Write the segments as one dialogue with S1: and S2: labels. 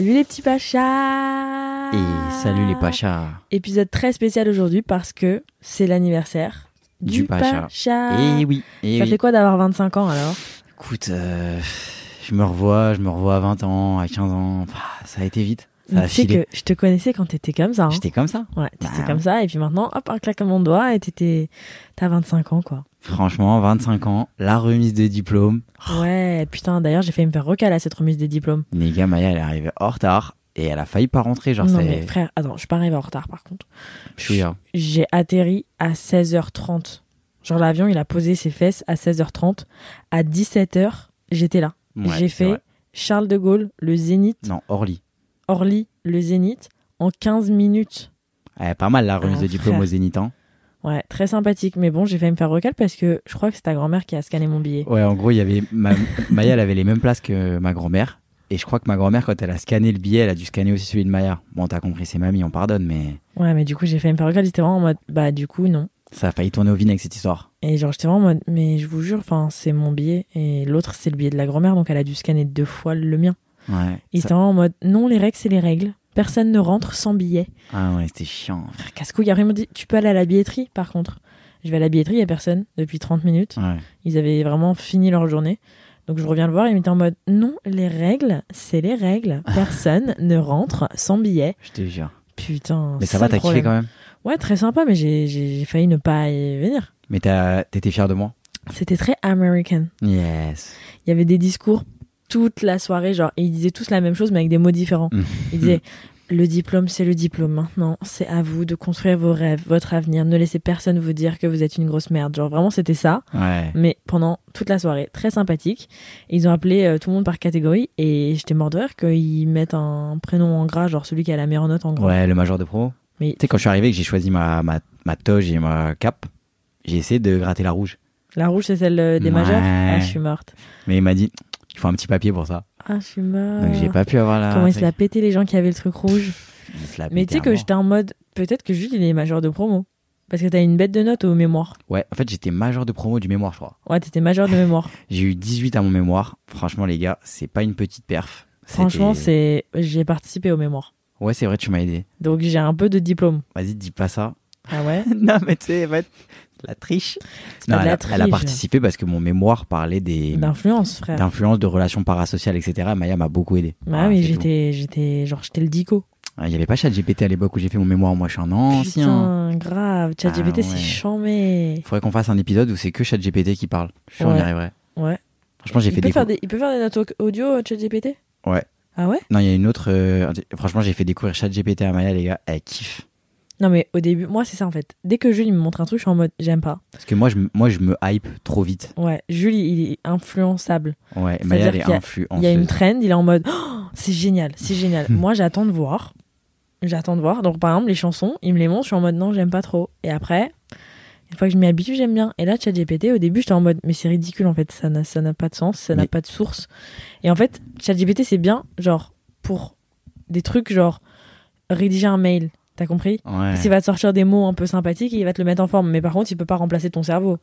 S1: Salut les petits pachas
S2: Et salut les pachas
S1: Épisode très spécial aujourd'hui parce que c'est l'anniversaire du,
S2: Du pacha.
S1: pacha.
S2: Et oui, et
S1: Ça
S2: oui.
S1: fait quoi d'avoir 25 ans alors?
S2: Écoute, euh, je me revois, je me revois à 20 ans, à 15 ans. Ça a été vite. Ça a
S1: Tu sais
S2: filé.
S1: que je te connaissais quand t'étais comme ça. hein.
S2: J'étais comme ça.
S1: Ouais, t'étais
S2: Bah,
S1: comme ça et puis maintenant, hop, un claquement de doigts et t'étais... T'as 25 ans quoi.
S2: Franchement, 25 ans, la remise de diplôme.
S1: Ouais, putain, d'ailleurs j'ai failli me faire recaler à cette remise des diplômes.
S2: Gars, Maya, elle est arrivée en retard et elle a failli pas rentrer. Genre,
S1: non mais frère, attends, je suis pas arrivée en retard par contre.
S2: Chouïa.
S1: J'ai atterri à 16h30. Genre l'avion, il a posé ses fesses à 16h30. À 17h, j'étais là.
S2: Ouais,
S1: J'ai fait
S2: vrai.
S1: Charles de Gaulle, le Zénith,
S2: Non, Orly.
S1: Orly, le Zénith, en 15 minutes.
S2: Ouais, pas mal la remise
S1: Ah,
S2: de diplôme au Zénith. hein.
S1: Ouais, très sympathique. Mais bon, j'ai failli me faire recal parce que je crois que c'est ta grand-mère qui a scanné mon billet.
S2: Ouais, en gros, il y avait. ma- Maya, elle avait les mêmes places que ma grand-mère. Et je crois que ma grand-mère, quand elle a scanné le billet, elle a dû scanner aussi celui de Maya. Bon, t'as compris, c'est mamie, on pardonne, mais
S1: Ouais, mais du coup, j'ai failli me faire recal. J'étais vraiment en mode, bah, du coup, non.
S2: ça a failli tourner au vinaigre cette histoire.
S1: Et genre, j'étais vraiment en mode, mais je vous jure, enfin, c'est mon billet. Et l'autre, c'est le billet de la grand-mère, donc elle a dû scanner deux fois le mien.
S2: Ouais.
S1: Et
S2: ça-
S1: vraiment en mode, non, les règles, c'est les règles. Personne ne rentre sans billet.
S2: Ah ouais, c'était chiant.
S1: Casse-couille. Après, ils m'ont dit, tu peux aller à la billetterie, par contre. Je vais à la billetterie, il y a personne depuis 30 minutes.
S2: Ouais.
S1: Ils avaient vraiment fini leur journée. Donc je reviens le voir, il était en mode, non, les règles, c'est les règles. Personne ne rentre sans billet.
S2: Je te jure.
S1: Putain.
S2: Mais ça va, t'as kiffé quand même?
S1: Ouais, très sympa, mais j'ai- failli ne pas y venir.
S2: Mais t'étais fier de moi?
S1: C'était très American.
S2: Yes.
S1: Il y avait des discours toute la soirée, genre, et ils disaient tous la même chose, mais avec des mots différents.
S2: Mm.
S1: Ils disaient, le diplôme, c'est le diplôme. Maintenant, c'est à vous de construire vos rêves, votre avenir. Ne laissez personne vous dire que vous êtes une grosse merde. Genre, vraiment, c'était ça.
S2: Ouais.
S1: Mais pendant toute la soirée, très sympathique. Ils ont appelé euh, tout le monde par catégorie, et j'étais mort de rire qu'ils mettent un prénom en gras, genre celui qui a la meilleure note en gras.
S2: Ouais, le major de promo.
S1: Mais
S2: Tu sais, quand je suis arrivé et que j'ai choisi ma, ma, ma toge et ma cape, j'ai essayé de gratter la rouge.
S1: la rouge, c'est celle euh, des
S2: Ouais.
S1: majeurs Ah, je suis morte.
S2: Mais il m'a dit, il faut un petit papier pour ça.
S1: Ah, je suis morte.
S2: Donc j'ai pas pu avoir la.
S1: Comment il se l'a pété les gens qui avaient le truc rouge Mais tu sais que j'étais en mode, peut-être que Jules il est majeur de promo. Parce que t'as une bête de notes au mémoire.
S2: Ouais, en fait, j'étais major de promo du mémoire, je crois.
S1: Ouais, t'étais majeur de mémoire.
S2: J'ai eu 18 à mon mémoire. Franchement, les gars, c'est pas une petite perf.
S1: Franchement, c'est, j'ai participé au mémoire.
S2: Ouais, c'est vrai, tu m'as aidé.
S1: Donc j'ai un peu de diplôme.
S2: Vas-y, dis pas ça.
S1: Ah ouais?
S2: Non, mais tu sais, en fait, la triche. Non, elle,
S1: la
S2: a, elle a
S1: triche.
S2: participé parce que mon mémoire parlait des
S1: D'influence, frère.
S2: d'influence, de relations parasociales, etc. Maya m'a beaucoup aidé.
S1: Bah
S2: Voilà,
S1: oui,
S2: c'est
S1: j'étais, j'étais, genre, j'étais le dico.
S2: Ah, Il y avait pas ChatGPT à l'époque où j'ai fait mon mémoire. Moi, je suis un ancien.
S1: Putain, grave. ChatGPT,
S2: Ah
S1: c'est
S2: ouais.
S1: chambé.
S2: Il faudrait qu'on fasse un épisode où c'est que ChatGPT qui parle. Je suis sûr, on y
S1: Ouais.
S2: arriverait.
S1: Ouais.
S2: Franchement, j'ai
S1: Il
S2: fait
S1: peut,
S2: des.
S1: faire des, il peut faire des notes au- audio, euh, ChatGPT
S2: Ouais.
S1: Ah ouais?
S2: Non, il y a une autre. euh, Franchement, j'ai fait découvrir ChatGPT à Maya, les gars. Elle kiffe.
S1: Non, mais au début, moi, c'est ça en fait. Dès que Jules il me montre un truc, je suis en mode, j'aime pas.
S2: Parce que moi, je, moi, je me hype trop vite.
S1: Ouais, Jules, il est influençable.
S2: Ouais, Maya, elle est
S1: a-
S2: influenceuse.
S1: Il y a une trend, il est en mode Oh, c'est génial, c'est génial. Moi, j'attends de voir. J'attends de voir. Donc, par exemple, les chansons, il me les montre, je suis en mode non, j'aime pas trop. Et après, une fois que je m'y habitue, j'aime bien. Et là, ChatGPT, au début, j'étais en mode mais c'est ridicule en fait, ça n'a ça n'a pas de sens, ça n'a pas de source. Et en fait, ChatGPT, c'est bien, genre, pour des trucs genre rédiger un mail. T'as compris
S2: Ouais.
S1: Il va te sortir des mots un peu sympathiques et il va te le mettre en forme. Mais par contre, il peut pas remplacer ton cerveau.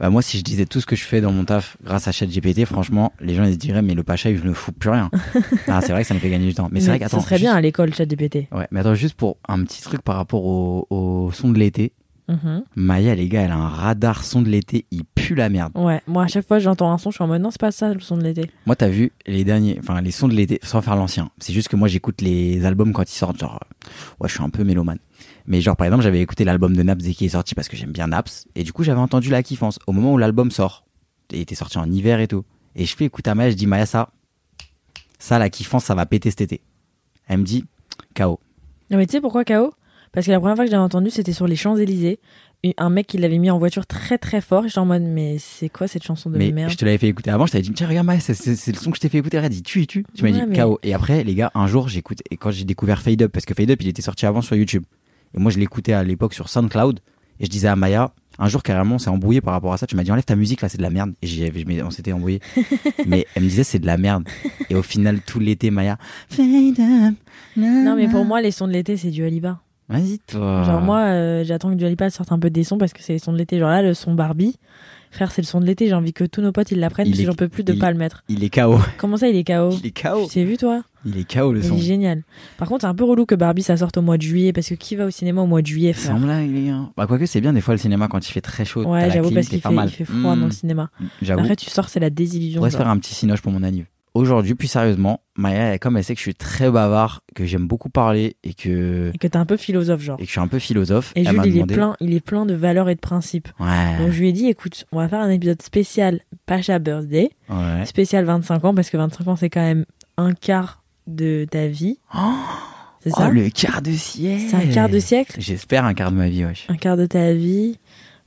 S2: Bah, moi, si je disais tout ce que je fais dans mon taf grâce à ChatGPT, franchement, les gens ils se diraient, mais le Pacha, je ne fous plus rien. ah, c'est vrai que ça me fait gagner du temps. Mais, c'est vrai qu'attends.
S1: ça serait
S2: juste-
S1: bien à l'école, ChatGPT.
S2: Ouais, mais attends, juste pour un petit truc par rapport au, au son de l'été.
S1: Mhm.
S2: Maya, les gars, elle a un radar son de l'été, il pue la merde.
S1: Ouais, moi à chaque fois j'entends un son, je suis en mode non, c'est pas ça le son de l'été.
S2: Moi, t'as vu les derniers, enfin les sons de l'été, sans faire l'ancien. C'est juste que moi, j'écoute les albums quand ils sortent. Genre, euh, ouais, je suis un peu mélomane. Mais genre, par exemple, j'avais écouté l'album de Naps dès qu'il est sorti parce que j'aime bien Naps. Et du coup, j'avais entendu la kiffance au moment où l'album sort. Il était sorti en hiver et tout. Et je fais écouter à Maya, je dis Maya, ça, ça, la kiffance, ça va péter cet été. Elle me dit, KO.
S1: Non, mais tu sais pourquoi KO Parce que la première fois que j'avais entendu, c'était sur les Champs-Élysées. Un mec qui l'avait mis en voiture très très fort. J'étais en mode, mais c'est quoi cette chanson de
S2: Mais
S1: merde
S2: je te l'avais fait écouter avant, je t'avais dit, tiens, regarde, Maya, c'est- le son que je t'ai fait écouter. Elle a dit, tu, tu. Tu m'as
S1: Ouais,
S2: dit,
S1: mais-
S2: KO. Et après, les gars, un jour, j'écoute, et quand j'ai découvert Fade Up, parce que Fade Up, il était sorti avant sur YouTube. Et moi, je l'écoutais à l'époque sur SoundCloud. Et je disais à Maya, un jour, carrément, on s'est embrouillé par rapport à ça. Tu m'as dit, enlève ta musique, là, c'est de la merde. Et on s'était embrouillé. mais elle me disait, c'est de la merde. Et au final, tout l'été, Maya, Fade Up.
S1: Non, mais pour moi, les sons de l'été, c'est du Aliba.
S2: Vas-y, toi.
S1: Genre, moi, euh, j'attends que du Alipa sorte un peu des sons parce que c'est les sons de l'été. Genre là, le son Barbie, Frère, c'est le son de l'été. J'ai envie que tous nos potes ils l'apprennent
S2: Il
S1: parce que j'en peux plus de
S2: il-
S1: pas le mettre.
S2: Il est KO.
S1: Comment ça, il est KO
S2: Il est KO.
S1: Tu t'es vu, toi
S2: Il est KO le
S1: Il
S2: son.
S1: est génial. Par contre, c'est un peu relou que Barbie ça sorte au mois de juillet parce que qui va au cinéma au mois de juillet, frère
S2: Sans blague, les gars. Bah, quoique, c'est bien des fois le cinéma quand il fait très chaud.
S1: Ouais,
S2: la
S1: j'avoue
S2: clim,
S1: parce qu'il fait, il fait froid dans le cinéma.
S2: J'avoue.
S1: Après, tu sors, c'est la
S2: On
S1: désillusion.
S2: pourrait se faire un petit cinoche pour mon anniv. Aujourd'hui, plus sérieusement, Maya, comme elle sait que je suis très bavard, que j'aime beaucoup parler et que,
S1: Et que t'es un peu philosophe, genre.
S2: et que je suis un peu philosophe,
S1: Et Jules,
S2: m'a
S1: il est,
S2: demandé.
S1: plein, il est plein de valeurs et de principes.
S2: Ouais.
S1: Donc je lui ai dit, écoute, on va faire un épisode spécial Pacha Birthday,
S2: ouais.
S1: spécial 25 ans, parce que 25 ans, c'est quand même un quart de ta vie.
S2: Oh,
S1: C'est
S2: oh,
S1: ça?
S2: le quart de siècle.
S1: C'est un quart de siècle?
S2: J'espère un quart de ma vie, wesh.
S1: Un quart de ta vie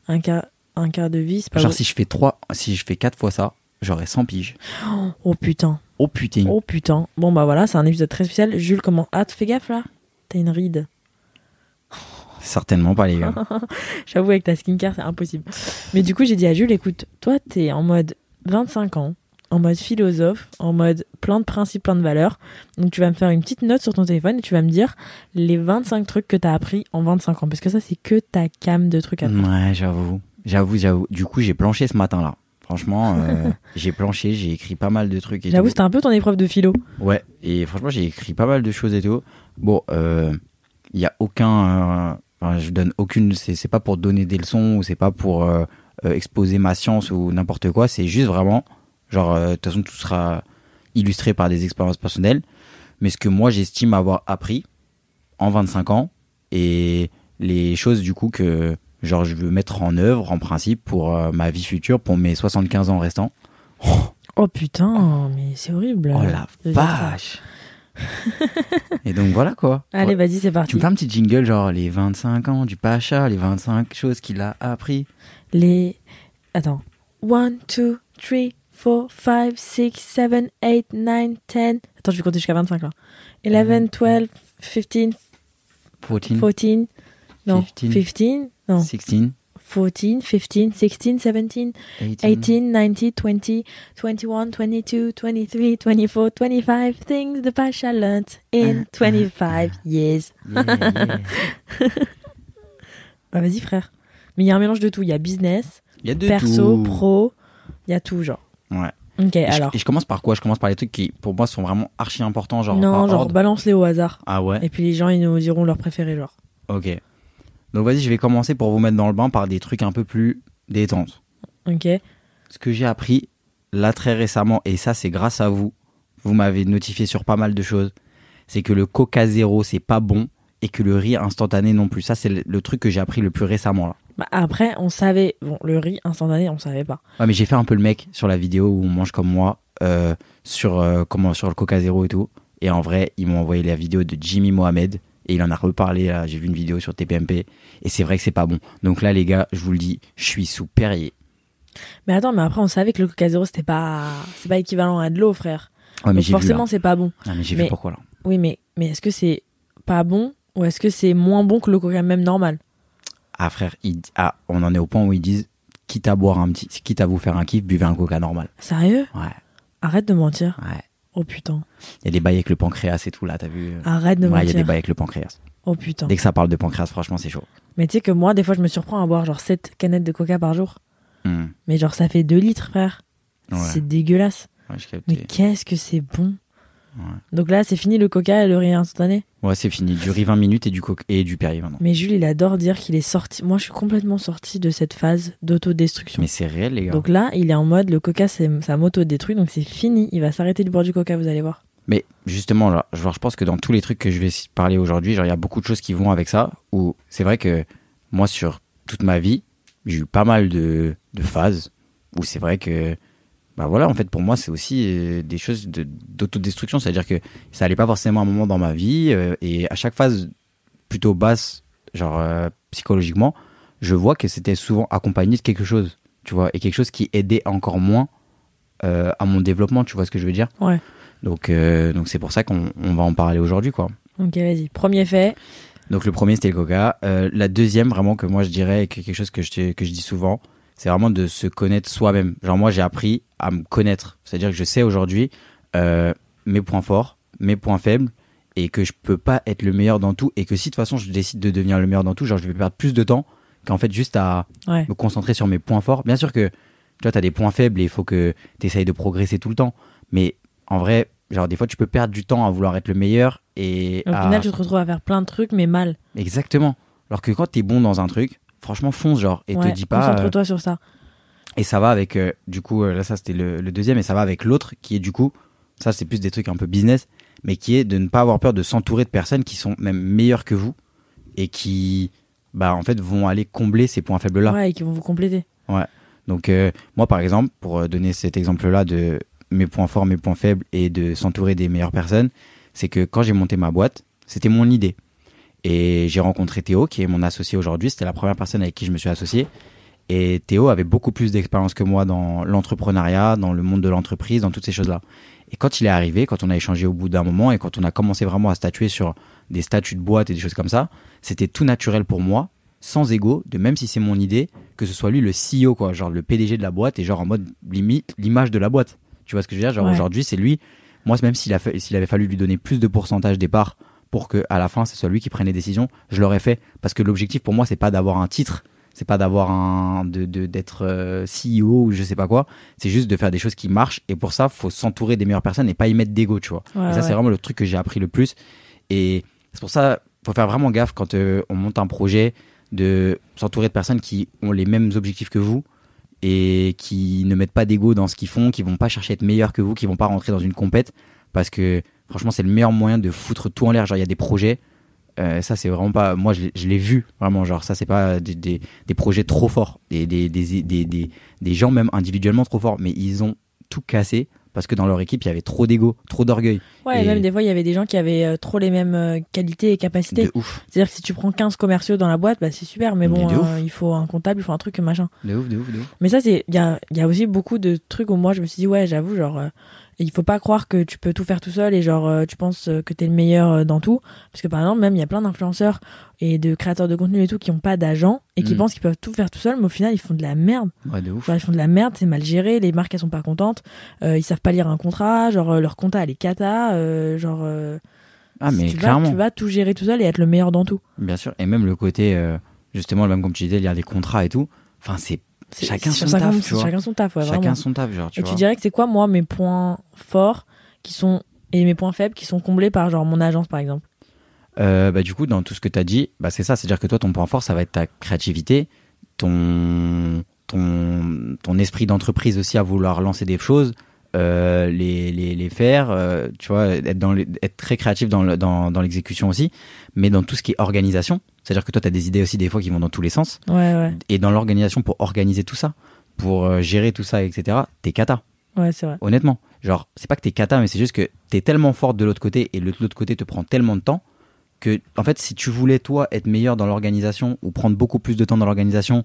S1: Un quart, un quart de vie, c'est pas
S2: Genre,
S1: vrai.
S2: si je fais trois, si je fais quatre fois ça, j'aurais 100 piges.
S1: Oh putain,
S2: Oh putain.
S1: oh putain. Bon bah voilà, c'est un épisode très spécial. Jules, comment Ah, fais gaffe là? T'as une ride.
S2: Certainement pas, les gars.
S1: J'avoue, avec ta skincare, c'est impossible. Mais du coup, j'ai dit à Jules, écoute, toi, t'es en mode 25 ans, en mode philosophe, en mode plein de principes, plein de valeurs. Donc, tu vas me faire une petite note sur ton téléphone et tu vas me dire les 25 trucs que t'as appris en 25 ans. Parce que ça, c'est que ta cam de trucs à.
S2: Ouais, j'avoue. J'avoue, j'avoue. Du coup, j'ai planché ce matin-là. Franchement, euh, j'ai planché, j'ai écrit pas mal de trucs
S1: J'avoue, c'était un peu ton épreuve de philo.
S2: Ouais, et franchement, j'ai écrit pas mal de choses et tout. Bon, il y a aucun. euh, Enfin, je donne aucune. C'est pas pour donner des leçons ou c'est pas pour euh, euh, exposer ma science ou n'importe quoi. C'est juste vraiment. Genre, euh, de toute façon, tout sera illustré par des expériences personnelles. Mais ce que moi, j'estime avoir appris en 25 ans et les choses, du coup, que. Genre, je veux mettre en œuvre, en principe, pour euh, ma vie future, pour mes 75 ans restants.
S1: Oh putain, mais c'est horrible.
S2: Oh la vache Et donc voilà quoi.
S1: Allez, vas-y, c'est
S2: Tu
S1: parti.
S2: me fais un petit jingle genre les 25 ans du Pacha, les 25 choses qu'il a appris.
S1: Les. Attends. 1, 2, 3, 4, 5, 6, 7, 8, 9, 10. Attends, je vais compter jusqu'à 25 là. 11, 12, 15,
S2: 14,
S1: 14. Non,
S2: 15.
S1: 15. Non,
S2: 16,
S1: 14, 15, 16, 17,
S2: 18,
S1: 18, 19, 20, 21, 22, 23, 24, 25 things the Pasha learned in 25 years.
S2: yeah, yeah.
S1: Bah, vas-y, frère. Mais il y a un mélange de tout. Il y a business,
S2: y a de
S1: perso,
S2: tout.
S1: pro. Il y a tout, genre.
S2: Ouais.
S1: Ok,
S2: Et je,
S1: alors.
S2: et je commence par quoi? Je commence par les trucs qui pour moi sont vraiment archi importants genre
S1: non, genre,
S2: ordre.
S1: balance-les au hasard.
S2: Ah ouais?
S1: Et puis les gens, ils nous diront leur préféré, genre.
S2: OK. Donc vas-y, je vais commencer pour vous mettre dans le bain par des trucs un peu plus détentes.
S1: Ok.
S2: Ce que j'ai appris là très récemment, et ça c'est grâce à vous, vous m'avez notifié sur pas mal de choses, c'est que le Coca Zéro c'est pas bon et que le riz instantané non plus. Ça c'est le, le truc que j'ai appris le plus récemment là.
S1: Bah, après, on savait. Bon, le riz instantané, on savait pas.
S2: Ouais, mais j'ai fait un peu le mec sur la vidéo où on mange comme moi euh, sur euh, comment sur le Coca Zéro et tout. Et en vrai, ils m'ont envoyé la vidéo de Jimmy Mohamed et il en a reparlé. là. J'ai vu une vidéo sur TPMP et c'est vrai que c'est pas bon. Donc là, les gars, je vous le dis, je suis sous Perrier.
S1: Mais attends, mais après, on savait que le Coca Zéro, c'était pas. C'est pas équivalent à de l'eau, frère.
S2: Ouais, mais
S1: Donc forcément, c'est pas bon.
S2: Ah, mais j'ai vu pourquoi là.
S1: Oui, mais, mais est-ce que c'est pas bon ou est-ce que c'est moins bon que le Coca même normal?
S2: Ah frère, ah, on en est au point où ils disent quitte à boire un petit, quitte à vous faire un kiff, buvez un Coca normal.
S1: Sérieux?
S2: Ouais,
S1: Arrête de mentir.
S2: ouais.
S1: Oh putain.
S2: Il y a des bails avec le pancréas et tout là, t'as vu
S1: Arrête de
S2: Ouais, il y a
S1: mentir.
S2: des bails avec le pancréas.
S1: Oh putain.
S2: Dès que ça parle de pancréas, franchement, c'est chaud.
S1: Mais tu sais que moi, des fois, je me surprends à boire genre 7 canettes de Coca par jour.
S2: Hmm.
S1: Mais genre, ça fait 2 litres, frère.
S2: Ouais.
S1: C'est dégueulasse.
S2: Ouais.
S1: Mais qu'est-ce que c'est bon.
S2: Ouais.
S1: Donc là, c'est fini le Coca et le riz instantané.
S2: Ouais, c'est fini. Du riz 20 minutes et du coca et du Perrier maintenant.
S1: Mais Jules, il adore dire qu'il est sorti. Moi, je suis complètement sorti de cette phase d'autodestruction.
S2: Mais c'est réel, les gars.
S1: Donc là, il est en mode le Coca, c'est ça m'auto-détruit, donc c'est fini. Il va s'arrêter de boire du Coca, vous allez voir.
S2: Mais justement, là, genre, je pense que dans tous les trucs que je vais parler aujourd'hui, il y a beaucoup de choses qui vont avec ça. Où c'est vrai que moi, sur toute ma vie, j'ai eu pas mal de, de phases où c'est vrai que, bah voilà, en fait, pour moi, c'est aussi euh, des choses de- d'autodestruction. C'est-à-dire que ça allait pas forcément un moment dans ma vie. euh, et à chaque phase plutôt basse, genre euh, psychologiquement, je vois que c'était souvent accompagné de quelque chose. Tu vois, et quelque chose qui aidait encore moins euh, à mon développement. Tu vois ce que je veux dire?
S1: Ouais.
S2: donc, donc c'est pour ça qu'on on va en parler aujourd'hui, quoi.
S1: Ok, vas-y. Premier fait.
S2: Donc le premier c'était le Coca. La deuxième vraiment que moi je dirais et que quelque chose que je que je dis souvent, c'est vraiment de se connaître soi-même. Genre moi j'ai appris à me connaître, c'est-à-dire que je sais aujourd'hui euh, mes points forts, mes points faibles et que je peux pas être le meilleur dans tout et que si de toute façon je décide de devenir le meilleur dans tout, genre je vais perdre plus de temps qu'en fait juste à
S1: Ouais.
S2: me concentrer sur mes points forts. Bien sûr que Tu vois, t'as des points faibles et il faut que t'essayes de progresser tout le temps. Mais en vrai, genre, des fois, tu peux perdre du temps à vouloir être le meilleur et.
S1: Au
S2: à-
S1: final, tu te retrouves à faire plein de trucs, mais mal.
S2: Exactement. Alors que quand t'es bon dans un truc, franchement, fonce, genre, et
S1: Ouais,
S2: te dis pas. euh,
S1: Concentre-toi sur ça.
S2: Et ça va avec, euh, du coup, euh, là, ça c'était le, le deuxième, et ça va avec l'autre qui est du coup, ça c'est plus des trucs un peu business, mais qui est de ne pas avoir peur de s'entourer de personnes qui sont même meilleures que vous et qui, bah, en fait, vont aller combler ces points faibles-là.
S1: Ouais, et qui vont vous compléter.
S2: Donc, euh, moi, par exemple, pour euh, donner cet exemple-là de mes points forts, mes points faibles et de s'entourer des meilleures personnes, c'est que quand j'ai monté ma boîte, c'était mon idée. Et j'ai rencontré Théo, qui est mon associé aujourd'hui. C'était la première personne avec qui je me suis associé. Et Théo avait beaucoup plus d'expérience que moi dans l'entrepreneuriat, dans le monde de l'entreprise, dans toutes ces choses-là. Et quand il est arrivé, quand on a échangé au bout d'un moment et quand on a commencé vraiment à statuer sur des statuts de boîte et des choses comme ça, c'était tout naturel pour moi, sans ego, de même si c'est mon idée, que ce soit lui le CEO, quoi, genre le PDG de la boîte et genre en mode limite l'image de la boîte. Tu vois ce que je veux dire? Genre
S1: Ouais.
S2: aujourd'hui, c'est lui. Moi, même s'il avait fallu lui donner plus de pourcentage des parts pour que à la fin, ce soit lui qui prenne les décisions, je l'aurais fait parce que l'objectif pour moi, c'est pas d'avoir un titre, c'est pas d'avoir un de de- d'être euh, CEO ou je sais pas quoi, c'est juste de faire des choses qui marchent et pour ça, faut s'entourer des meilleures personnes et pas y mettre d'ego, tu vois.
S1: Ouais,
S2: et ça,
S1: ouais.
S2: c'est vraiment le truc que j'ai appris le plus. Et c'est pour ça, faut faire vraiment gaffe quand euh, on monte un projet de s'entourer de personnes qui ont les mêmes objectifs que vous et qui ne mettent pas d'ego dans ce qu'ils font, qui vont pas chercher à être meilleurs que vous, qui vont pas rentrer dans une compète parce que franchement, c'est le meilleur moyen de foutre tout en l'air. Genre, il y a des projets. euh, ça, c'est vraiment pas. Moi, je l'ai- je l'ai vu, vraiment. Genre, ça, c'est pas des, des, des projets trop forts. Des, gens, même individuellement, trop forts. Mais ils ont tout cassé parce que dans leur équipe, il y avait trop d'ego, trop d'orgueil.
S1: Ouais, et
S2: Et-
S1: même des fois, il y avait des gens qui avaient euh, trop les mêmes euh, qualités et capacités.
S2: De ouf.
S1: C'est-à-dire que si tu prends 15 commerciaux dans la boîte, bah, c'est super, mais bon, euh, il faut un comptable, il faut un truc, machin.
S2: De ouf, de ouf, de ouf.
S1: Mais ça, c'est, il y a, y a aussi beaucoup de trucs où moi, je me suis dit, ouais, j'avoue, genre, il faut pas croire que tu peux tout faire tout seul et genre, euh, tu penses euh, que t'es le meilleur euh, dans tout. Parce que par exemple, même, il y a plein d'influenceurs et de créateurs de contenu et tout qui ont pas d'agent et qui
S2: Mm.
S1: pensent qu'ils peuvent tout faire tout seul, mais au final, ils font de la merde.
S2: Ouais, de ouf.
S1: Genre, ils font de la merde, c'est mal géré, les marques, elles sont pas contentes, euh, ils savent pas lire un contrat, genre, leur compta, elle est cata, euh, genre, euh,
S2: Ah, mais
S1: tu, vas,
S2: clairement.
S1: tu vas tout gérer tout seul et être le meilleur dans tout.
S2: Bien sûr. Et même le côté, justement, même comme tu disais, a des contrats et tout. Enfin, c'est
S1: C'est-
S2: Chacun son taf, tu vois.
S1: Chacun son taf, ouais,
S2: chacun
S1: vraiment.
S2: son taf, genre, tu
S1: Et
S2: vois.
S1: tu dirais que c'est quoi, moi, mes points forts qui sont et mes points faibles qui sont comblés par genre mon agence, par exemple?
S2: Euh, bah, du coup, dans tout ce que tu as dit, bah, c'est ça. C'est-à-dire que toi, ton point fort, ça va être ta créativité, ton, ton, ton esprit d'entreprise aussi à vouloir lancer des choses, euh, les, les, les faire, euh, tu vois, être, dans les- être très créatif dans, le- dans, dans l'exécution aussi, mais dans tout ce qui est organisation. C'est-à-dire que toi, tu as des idées aussi des fois qui vont dans tous les sens.
S1: Ouais, ouais,
S2: Et dans l'organisation, pour organiser tout ça, pour euh, gérer tout ça, etc., t'es cata.
S1: ouais, c'est vrai.
S2: honnêtement. Genre, c'est pas que t'es cata, mais c'est juste que t'es tellement forte de l'autre côté et l'autre côté te prend tellement de temps que, en fait, si tu voulais, toi, être meilleur dans l'organisation ou prendre beaucoup plus de temps dans l'organisation,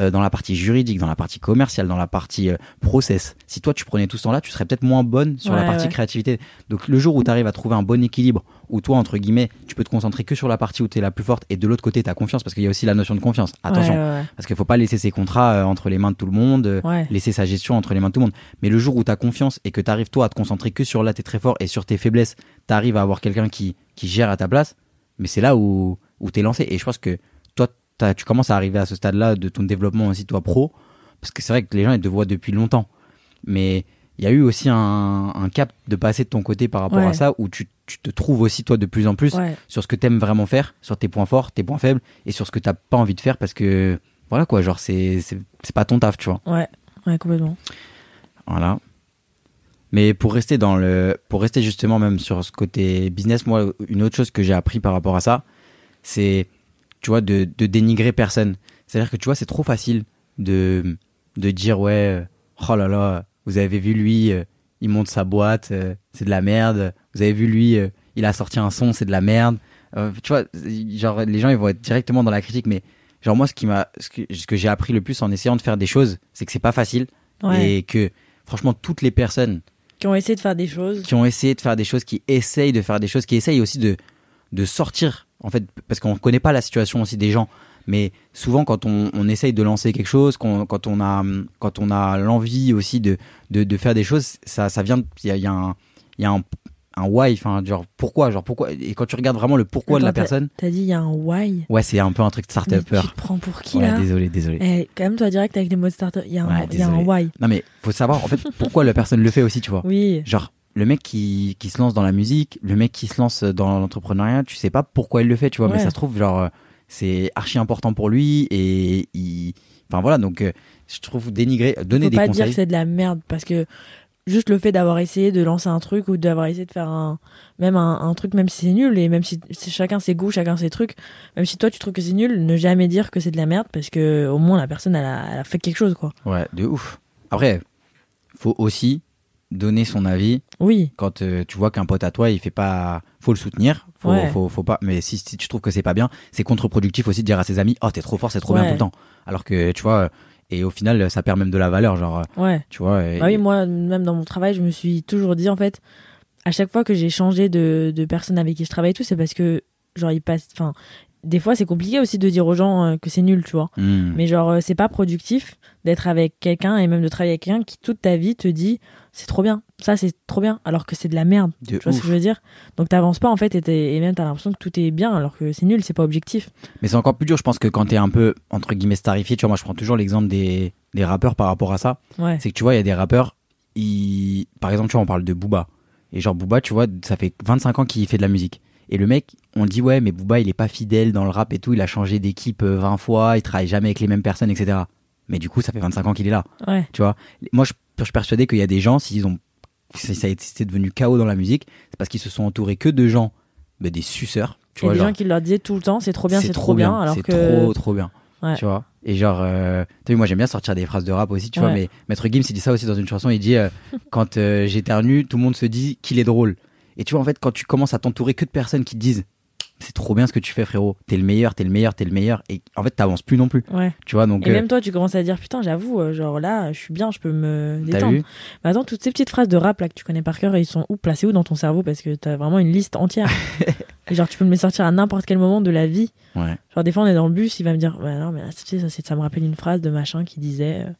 S2: euh, dans la partie juridique, dans la partie commerciale, dans la partie euh, process, si toi, tu prenais tout ce temps-là, tu serais peut-être moins bonne sur la partie
S1: ouais.
S2: créativité. Donc, le jour où tu arrives à trouver un bon équilibre, où toi, entre guillemets, tu peux te concentrer que sur la partie où t'es la plus forte et de l'autre côté, t'as confiance, parce qu'il y a aussi la notion de confiance. Attention,
S1: Ouais,
S2: parce qu'il faut pas laisser ses contrats euh, entre les mains de tout le monde. laisser sa gestion entre les mains de tout le monde. Mais le jour où tu as confiance et que tu arrives toi à te concentrer que sur là, tu es très fort et sur tes faiblesses, tu arrives à avoir quelqu'un qui, qui gère à ta place, mais c'est là où, où tu es lancé. Et je pense que tu commences à arriver à ce stade-là de ton développement aussi, toi, pro, parce que c'est vrai que les gens, ils te voient depuis longtemps. Mais il y a eu aussi un, un cap de passer de ton côté par rapport
S1: Ouais.
S2: à ça, où tu, tu te trouves aussi, toi, de plus en plus
S1: Ouais.
S2: sur ce que t'aimes vraiment faire, sur tes points forts, tes points faibles, et sur ce que t'as pas envie de faire parce que, voilà quoi, genre, c'est pas ton taf, tu vois.
S1: Ouais, ouais, complètement.
S2: Voilà. Mais pour rester dans le, pour rester justement même sur ce côté business, moi, une autre chose que j'ai appris par rapport à ça, c'est, tu vois, de, de dénigrer personne. C'est-à-dire que tu vois, c'est trop facile de, de dire ouais, euh, oh là là, vous avez vu lui, euh, il monte sa boîte, euh, c'est de la merde. Vous avez vu lui, euh, il a sorti un son, c'est de la merde. Tu vois, genre les gens ils vont être directement dans la critique, mais genre moi, ce qui m'a, ce que, ce que j'ai appris le plus en essayant de faire des choses, c'est que c'est pas facile
S1: Ouais.
S2: et que franchement toutes les personnes
S1: Qui ont essayé de faire des choses.
S2: qui ont essayé de faire des choses, qui essayent de faire des choses, qui essayent aussi de, de sortir, en fait, parce qu'on ne connaît pas la situation aussi des gens. Mais souvent, quand on, on essaye de lancer quelque chose, quand on a, quand on a l'envie aussi de, de, de faire des choses, ça, ça vient, il y a, y a un, il y a un, un why, enfin, genre, pourquoi, genre, pourquoi, et quand tu regardes vraiment le pourquoi de la personne,
S1: T'as dit il y a un why?
S2: ouais, c'est un peu un truc de start-upper.
S1: tu te prends pour qui
S2: Ouais,
S1: là?
S2: désolé, désolé.
S1: Eh, quand même, toi, direct avec les mots de starter, il y a un,
S2: Ouais,
S1: il y a un
S2: désolé.
S1: why.
S2: Non, mais faut savoir, en fait, pourquoi la personne le fait aussi, tu vois.
S1: Oui.
S2: Genre, le mec qui, qui se lance dans la musique, le mec qui se lance dans l'entrepreneuriat, tu sais pas pourquoi il le fait, tu vois, mais ça se trouve, genre, euh, c'est archi important pour lui et il. Enfin voilà, donc euh, je trouve dénigrer, donner
S1: Faut
S2: des
S1: pas dire
S2: conseils.
S1: que c'est de la merde parce que juste le fait d'avoir essayé de lancer un truc ou d'avoir essayé de faire un même un, un truc même si c'est nul et même si chacun ses goûts chacun ses trucs même si toi tu trouves que c'est nul ne jamais dire que c'est de la merde parce que au moins la personne elle a, elle a fait quelque chose quoi
S2: Ouais, de ouf. Après, faut aussi donner son avis
S1: oui
S2: quand euh, tu vois qu'un pote à toi, il fait pas. Faut le soutenir. Faut,
S1: Ouais.
S2: faut, faut pas. Mais si, si tu trouves que c'est pas bien, c'est contre-productif aussi de dire à ses amis Oh, t'es trop fort, c'est trop
S1: Ouais.
S2: bien tout le temps. Alors que, tu vois, et au final, ça perd même de la valeur, genre, euh,
S1: ouais
S2: tu vois. et-
S1: bah oui moi même dans mon travail je me suis toujours dit en fait à chaque fois que j'ai changé de, de personne avec qui je travaille et tout c'est parce que genre il passe enfin des fois c'est compliqué aussi de dire aux gens euh, que c'est nul tu vois
S2: Hmm.
S1: Mais genre, euh, c'est pas productif d'être avec quelqu'un et même de travailler avec quelqu'un qui toute ta vie te dit c'est trop bien, ça c'est trop bien, alors que c'est de la merde.
S2: De
S1: Tu vois ce que je veux dire? Donc t'avances pas en fait et, et même t'as l'impression que tout est bien alors que c'est nul, c'est pas objectif.
S2: Mais c'est encore plus dur, je pense que quand t'es un peu, entre guillemets, starifié, tu vois, moi je prends toujours l'exemple des, des rappeurs par rapport à ça.
S1: Ouais.
S2: C'est que tu vois, il y a des rappeurs, ils... par exemple, tu vois, on parle de Booba. Et genre, Booba, tu vois, ça fait 25 ans qu'il fait de la musique. Et le mec, on dit, ouais, mais Booba, il est pas fidèle dans le rap et tout, il a changé d'équipe euh, 20 fois, il travaille jamais avec les mêmes personnes, etc. Mais du coup, ça fait 25 ans qu'il est là,
S1: Ouais.
S2: tu vois? Moi, je, je suis persuadé qu'il y a des gens, s'ils ont, si ça c'est devenu chaos dans la musique, c'est parce qu'ils se sont entourés que de gens, des suceurs, tu
S1: Il y a
S2: vois.
S1: des
S2: genre,
S1: gens qui leur disaient tout le temps c'est trop bien, c'est trop bien, alors
S2: c'est
S1: que.
S2: trop, trop bien.
S1: Ouais.
S2: Tu vois. Et genre, euh, t'as vu, moi j'aime bien sortir des phrases de rap aussi, tu vois, mais Maître Gims, il dit ça aussi dans une chanson, il dit euh, Quand euh, j'éternue, tout le monde se dit qu'il est drôle. Et tu vois, en fait, quand tu commences à t'entourer que de personnes qui te disent C'est trop bien ce que tu fais, frérot, t'es le meilleur, t'es le meilleur, t'es le meilleur, et en fait, t'avances plus non plus.
S1: Ouais.
S2: Tu vois, donc.
S1: Et
S2: euh,
S1: même toi, tu commences à dire putain, j'avoue, euh, genre là, je suis bien, je peux me détendre.
S2: vu
S1: Mais attends, toutes ces petites phrases de rap là que tu connais par cœur, ils sont où placés où dans ton cerveau Parce que t'as vraiment une liste entière. Et genre, tu peux me les sortir à n'importe quel moment de la vie.
S2: Ouais.
S1: Genre, des fois, on est dans le bus, il va me dire, bah non, mais là, ça me rappelle une phrase de machin qui disait. euh,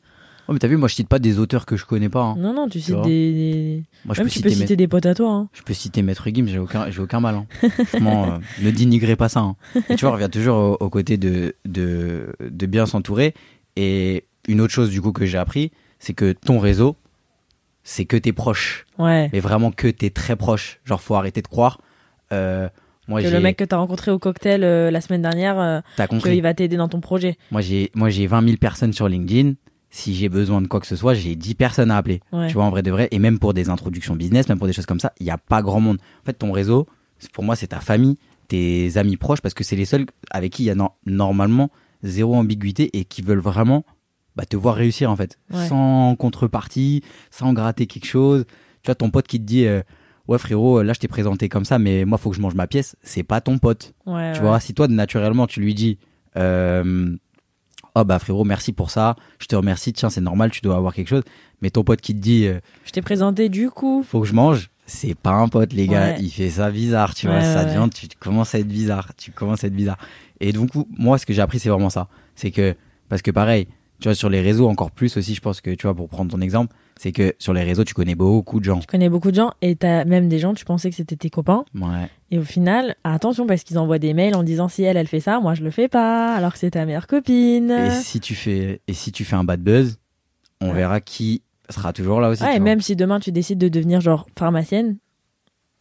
S2: Oh, mais t'as vu, moi je cite pas des auteurs que je connais pas. hein.
S1: Non, non, tu cites
S2: vois.
S1: des. des-
S2: Moi je
S1: Même
S2: peux,
S1: tu
S2: citer
S1: peux citer des potes à toi. Hein.
S2: Je peux citer Maître Gims, j'ai aucun, j'ai aucun mal. hein. Franchement, euh, ne dénigrez pas ça. hein. Et tu vois, on revient toujours au, au côté de, de, de bien s'entourer. Et une autre chose, du coup, que j'ai appris, c'est que ton réseau, c'est que tes proches.
S1: Ouais.
S2: Mais vraiment que tes très proches. Genre, faut arrêter de croire. Euh, moi,
S1: Que
S2: j'ai.
S1: le mec que t'as rencontré au cocktail euh, la semaine dernière, euh,
S2: T'as compris.
S1: qu'il va t'aider dans ton projet.
S2: Moi, j'ai, moi, j'ai 20 000 personnes sur LinkedIn. Si j'ai besoin de quoi que ce soit, j'ai 10 personnes à appeler.
S1: Ouais.
S2: Tu vois, en vrai de vrai. Et même pour des introductions business, même pour des choses comme ça, il n'y a pas grand monde. En fait, ton réseau, pour moi, c'est ta famille, tes amis proches, parce que c'est les seuls avec qui il y a no- normalement zéro ambiguïté et qui veulent vraiment bah, te voir réussir, en fait.
S1: Ouais.
S2: Sans contrepartie, sans gratter quelque chose. Tu vois, ton pote qui te dit, euh, ouais, frérot, là, je t'ai présenté comme ça, mais moi, faut que je mange ma pièce. C'est pas ton pote.
S1: Ouais.
S2: Tu vois, si toi, naturellement, tu lui dis, euh, oh bah frérot, merci pour ça, je te remercie, tiens, c'est normal, tu dois avoir quelque chose. Mais ton pote qui te dit, euh,
S1: Je t'ai présenté du coup.
S2: faut que je mange, c'est pas un pote, les gars.
S1: Ouais.
S2: Il fait ça bizarre, tu vois,
S1: Ouais,
S2: ça devient, tu commences à être bizarre, tu commences à être bizarre. Et donc, moi, ce que j'ai appris, c'est vraiment ça. C'est que, parce que pareil, tu vois, sur les réseaux, encore plus aussi, je pense que, tu vois, pour prendre ton exemple, c'est que sur les réseaux, tu connais beaucoup de gens.
S1: Tu connais beaucoup de gens et t'as même des gens, tu pensais que c'était tes copains.
S2: Ouais.
S1: Et au final, attention parce qu'ils envoient des mails en disant si elle, elle fait ça, moi je le fais pas, alors que c'est ta meilleure copine.
S2: Et si tu fais, et si tu fais un bad buzz, on
S1: Ouais.
S2: verra qui sera toujours là aussi.
S1: Ouais, et
S2: vois.
S1: même si demain tu décides de devenir genre pharmacienne,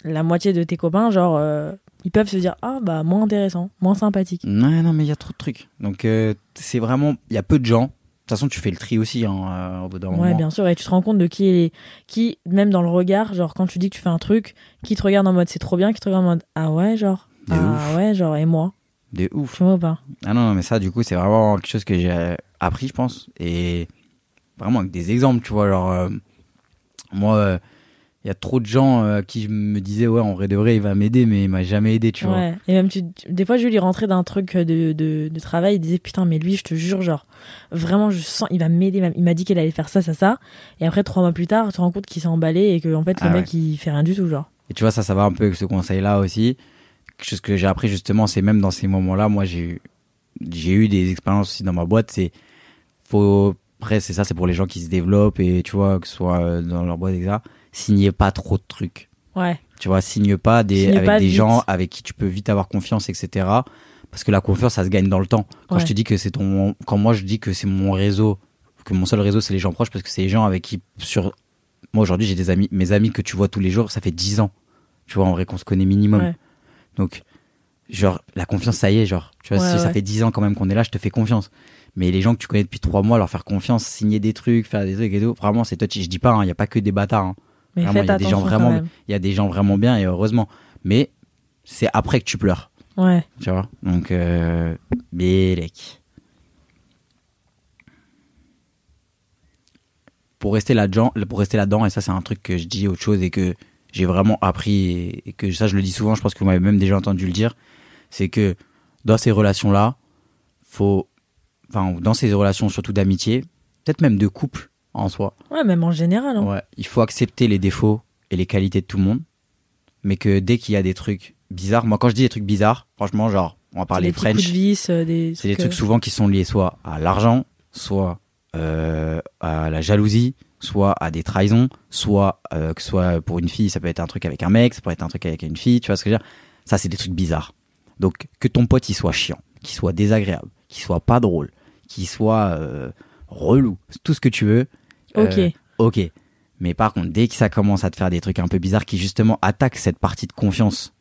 S1: la moitié de tes copains, genre, euh, ils peuvent se dire ah bah moins intéressant, moins sympathique.
S2: Ouais, non, mais il y a trop de trucs. Donc, euh, c'est vraiment. Il y a peu de gens. De toute façon, tu fais le tri aussi hein, euh, au bout d'un
S1: Ouais,
S2: moment.
S1: bien sûr, et tu te rends compte de qui est, qui, même dans le regard, genre quand tu dis que tu fais un truc, qui te regarde en mode c'est trop bien, qui te regarde en mode ah ouais, genre,
S2: De
S1: ah
S2: ouf.
S1: ouais, genre, et moi,
S2: De ouf.
S1: tu vois ou pas?
S2: Ah non, non, mais ça, du coup, c'est vraiment quelque chose que j'ai appris, je pense. Et vraiment avec des exemples, tu vois. Genre, euh, moi, euh, il y a trop de gens euh, à qui je me disais, ouais, en vrai de vrai, il va m'aider, mais il m'a jamais aidé, tu vois.
S1: Ouais, et même tu, des fois, je lui rentrais d'un truc de, de, de travail, il disait putain, mais lui, je te jure, genre, vraiment, je sens, il va m'aider, il m'a dit qu'il allait faire ça, ça, ça. Et après, trois mois plus tard, tu te rends compte qu'il s'est emballé et que, en fait, le
S2: Ah
S1: mec, il fait rien du tout, genre.
S2: Et tu vois, ça, ça va un peu avec ce conseil-là aussi. Quelque chose que j'ai appris justement, c'est même dans ces moments-là, moi, j'ai eu, j'ai eu des expériences aussi dans ma boîte. C'est, faut, après, c'est ça, c'est pour les gens qui se développent et tu vois, que ce soit euh, dans leur boîte, etc. Signez pas trop de trucs.
S1: Ouais.
S2: Tu vois, signe pas des,
S1: Signe
S2: avec
S1: pas
S2: des
S1: vite.
S2: gens avec qui tu peux vite avoir confiance, etc. Parce que la confiance, ça se gagne dans le temps. Quand
S1: Ouais.
S2: je te dis que c'est ton, quand moi je dis que c'est mon réseau, que mon seul réseau c'est les gens proches, parce que c'est les gens avec qui sur, moi aujourd'hui j'ai des amis, mes amis que tu vois tous les jours, ça fait 10 ans. Tu vois, en vrai qu'on se connaît minimum.
S1: Ouais.
S2: Donc, genre, la confiance, ça y est, genre, tu vois,
S1: Ouais,
S2: si ça fait 10 ans quand même qu'on est là, je te fais confiance. Mais les gens que tu connais depuis 3 mois, leur faire confiance, signer des trucs, faire des trucs et tout, vraiment, c'est touchy. Je dis pas, il n'y a pas que des bâtards. hein.
S1: Mais
S2: Vraiment, il y a des gens vraiment, il y a des gens vraiment bien et heureusement. Mais c'est après que tu pleures,
S1: Ouais.
S2: tu vois? Donc, euh, Bélec. Pour rester là-dedans, pour rester là-dedans, et ça c'est un truc que je dis autre chose et que j'ai vraiment appris et, et que ça je le dis souvent, je pense que vous m'avez même déjà entendu le dire, c'est que dans ces relations-là, faut, enfin dans ces relations surtout d'amitié, peut-être même de couple en soi,
S1: Ouais, même en général. hein.
S2: Ouais, il faut accepter les défauts et les qualités de tout le monde, mais que dès qu'il y a des trucs bizarres, moi quand je dis des trucs bizarres, franchement, genre, on va parler
S1: des
S2: French,
S1: de vis, euh, des
S2: c'est des
S1: trucs,
S2: trucs souvent qui sont liés soit à l'argent, soit euh, à la jalousie, soit à des trahisons, soit euh, que ce soit pour une fille, ça peut être un truc avec un mec, ça peut être un truc avec une fille, tu vois ce que je veux dire? Ça, c'est des trucs bizarres. Donc, que ton pote il soit chiant, qu'il soit désagréable, qu'il soit pas drôle, qu'il soit euh, relou, tout ce que tu veux.
S1: Euh, Ok.
S2: euh, ok. Mais par contre, dès que ça commence à te faire des trucs un peu bizarres qui justement attaquent cette partie de confiance,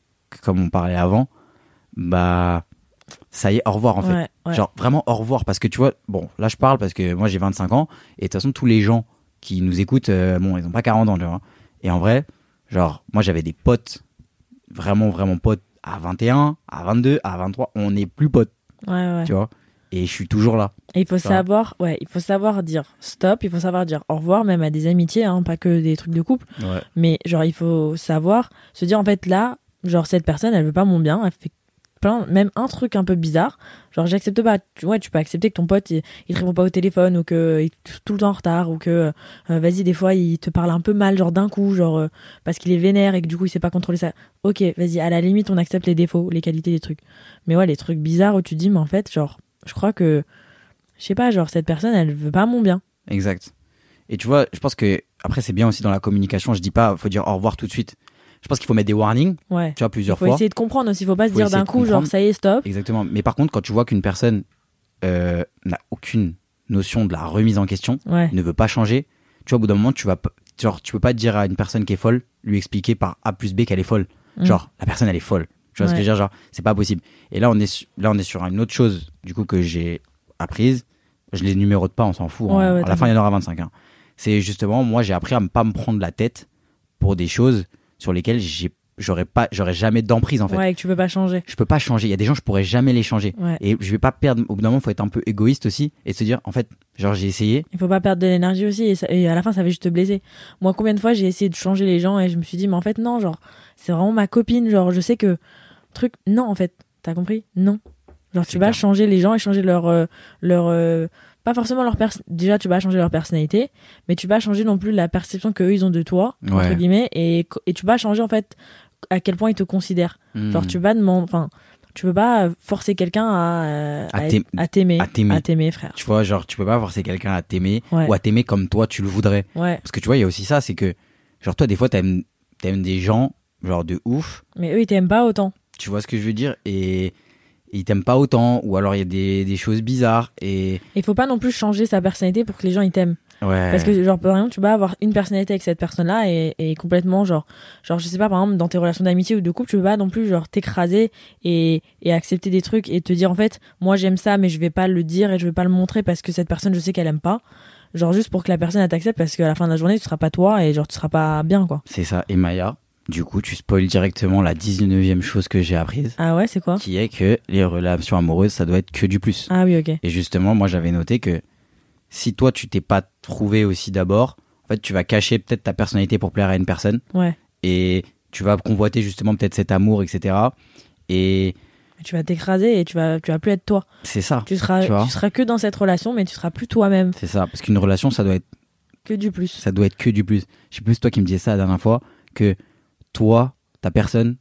S2: comme on parlait avant, bah ça y est, au revoir en fait.
S1: Ouais, ouais.
S2: Genre vraiment au revoir parce que tu vois, bon, là je parle parce que moi j'ai 25 ans et de toute façon tous les gens qui nous écoutent, euh, bon, ils ont pas 40 ans, tu vois. Et en vrai, genre moi j'avais des potes, vraiment vraiment potes à 21, à 22, à 23, on n'est plus potes,
S1: ouais, ouais.
S2: tu vois? Et je suis toujours là.
S1: Et il faut savoir, ouais, il faut savoir dire stop, il faut savoir dire au revoir, même à des amitiés, hein, pas que des trucs de couple.
S2: Ouais.
S1: Mais genre, il faut savoir se dire en fait là, genre cette personne, elle veut pas mon bien, elle fait plein, même un truc un peu bizarre. Genre, j'accepte pas. Tu, ouais, tu peux accepter que ton pote il, il te répond pas au téléphone ou que il est tout le temps en retard ou que euh, vas-y des fois il te parle un peu mal, genre d'un coup, genre euh, parce qu'il est vénère et que du coup il sait pas contrôler ça. Ok, vas-y, à la limite on accepte les défauts, les qualités des trucs. Mais ouais, les trucs bizarres où tu dis mais en fait genre, je crois que je sais pas, genre cette personne elle veut pas mon bien.
S2: Exact. Et tu vois, je pense que après c'est bien aussi dans la communication. Je dis pas, faut dire au revoir tout de suite. Je pense qu'il faut mettre des warnings,
S1: Ouais.
S2: tu vois,
S1: Il
S2: plusieurs
S1: faut
S2: fois.
S1: essayer de comprendre aussi, faut pas se
S2: Faut
S1: dire d'un coup genre ça y est stop.
S2: Exactement. Mais par contre, quand tu vois qu'une personne euh, n'a aucune notion de la remise en question,
S1: Ouais.
S2: ne veut pas changer, tu vois, au bout d'un moment, tu vas, genre, tu peux pas dire à une personne qui est folle, lui expliquer par A plus B qu'elle est folle.
S1: Mm.
S2: Genre, la personne, elle est folle. Tu vois ce que je veux dire Genre, c'est pas possible. Et là, on est, là, on est sur une autre chose, du coup, que j'ai apprise. Je les numérote pas, on s'en fout.
S1: Ouais,
S2: hein.
S1: ouais,
S2: à la fin, il y en aura 25. hein. C'est justement, moi, j'ai appris à ne pas me prendre la tête pour des choses sur lesquelles j'ai, j'aurais pas, j'aurais jamais d'emprise, en fait.
S1: Ouais, que tu peux pas changer.
S2: Je peux pas changer. Il y a des gens, je pourrais jamais les changer.
S1: Ouais.
S2: Et je vais pas perdre. Au bout d'un moment, faut être un peu égoïste aussi et se dire, en fait, genre, j'ai essayé.
S1: Il faut pas perdre de l'énergie aussi et, ça- et à la fin ça va juste te blesser. Moi combien de fois j'ai essayé de changer les gens et je me suis dit mais en fait non genre c'est vraiment ma copine genre je sais que truc non en fait t'as compris? Non genre tu vas
S2: clair.
S1: changer les gens et changer leur euh, leur euh, pas forcément leur pers déjà tu vas changer leur personnalité mais tu vas changer non plus la perception que eux ils ont de toi
S2: Ouais.
S1: entre guillemets et et tu vas changer en fait à quel point ils te considèrent genre
S2: Hmm.
S1: tu vas demander enfin tu peux pas forcer quelqu'un à
S2: À
S1: à,
S2: t'aim-
S1: à t'aimer
S2: à t'aimer.
S1: à t'aimer frère
S2: Tu vois, genre, tu peux pas forcer quelqu'un à t'aimer
S1: Ouais.
S2: ou à t'aimer comme toi tu le voudrais.
S1: ouais
S2: Parce que tu vois, il y a aussi ça, c'est que, genre, toi, des fois, t'aimes, t'aimes des gens, genre, de ouf.
S1: mais eux ils t'aiment pas autant
S2: Tu vois ce que je veux dire? Et, ils t'aiment pas autant, ou alors il y a des, des choses bizarres, et,
S1: Il faut pas non plus changer sa personnalité pour que les gens ils t'aiment.
S2: ouais.
S1: Parce que genre par exemple tu vas avoir une personnalité avec cette personne-là et, et complètement genre genre je sais pas par exemple dans tes relations d'amitié ou de couple tu peux pas non plus genre t'écraser et, et accepter des trucs et te dire en fait moi j'aime ça mais je vais pas le dire et je vais pas le montrer parce que cette personne je sais qu'elle aime pas. Genre juste pour que la personne elle t'accepte parce qu'à la fin de la journée tu seras pas toi et genre tu seras pas bien quoi.
S2: c'est ça. Et Maya, du coup, tu spoil directement la 19e chose que j'ai apprise,
S1: Ah ouais c'est quoi?
S2: Qui est que les relations amoureuses, ça doit être que du plus.
S1: Ah oui ok.
S2: Et justement, moi, j'avais noté que si toi, tu t'es pas trouvé aussi d'abord, en fait, tu vas cacher peut-être ta personnalité pour plaire à une personne
S1: Ouais.
S2: et tu vas convoiter justement peut-être cet amour, etc. Et
S1: Tu vas t'écraser et tu vas tu vas plus être toi.
S2: c'est ça,
S1: Tu seras
S2: Tu
S1: seras que dans cette relation mais tu seras plus toi-même
S2: c'est ça. Parce qu'une relation, ça doit être,
S1: que du plus.
S2: ça doit être que du plus. Je sais plus toi qui me disais ça la dernière fois que toi, ta personne,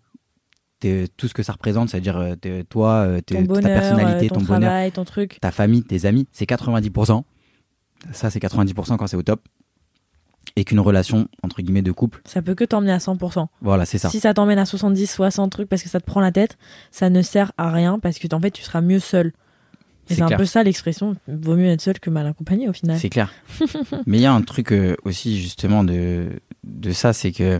S2: tout ce que ça représente, c'est-à-dire euh, toi, euh, t'es-
S1: Ton bonheur,
S2: ta personnalité,
S1: euh,
S2: ton,
S1: ton,
S2: bonheur,
S1: travail, ton truc.
S2: ta famille, tes amis, c'est 90%. Ça, c'est 90% quand c'est au top. et qu'une relation entre guillemets de couple.
S1: Ça peut que t'emmener à 100%.
S2: Voilà, c'est ça.
S1: Si ça t'emmène à 70, 60 trucs parce que ça te prend la tête, ça ne sert à rien parce que en fait tu seras mieux seul. Et
S2: C'est
S1: un peu ça l'expression, vaut mieux être seul que mal accompagné au final.
S2: C'est clair. Mais il y a un truc euh, aussi justement de de ça, c'est que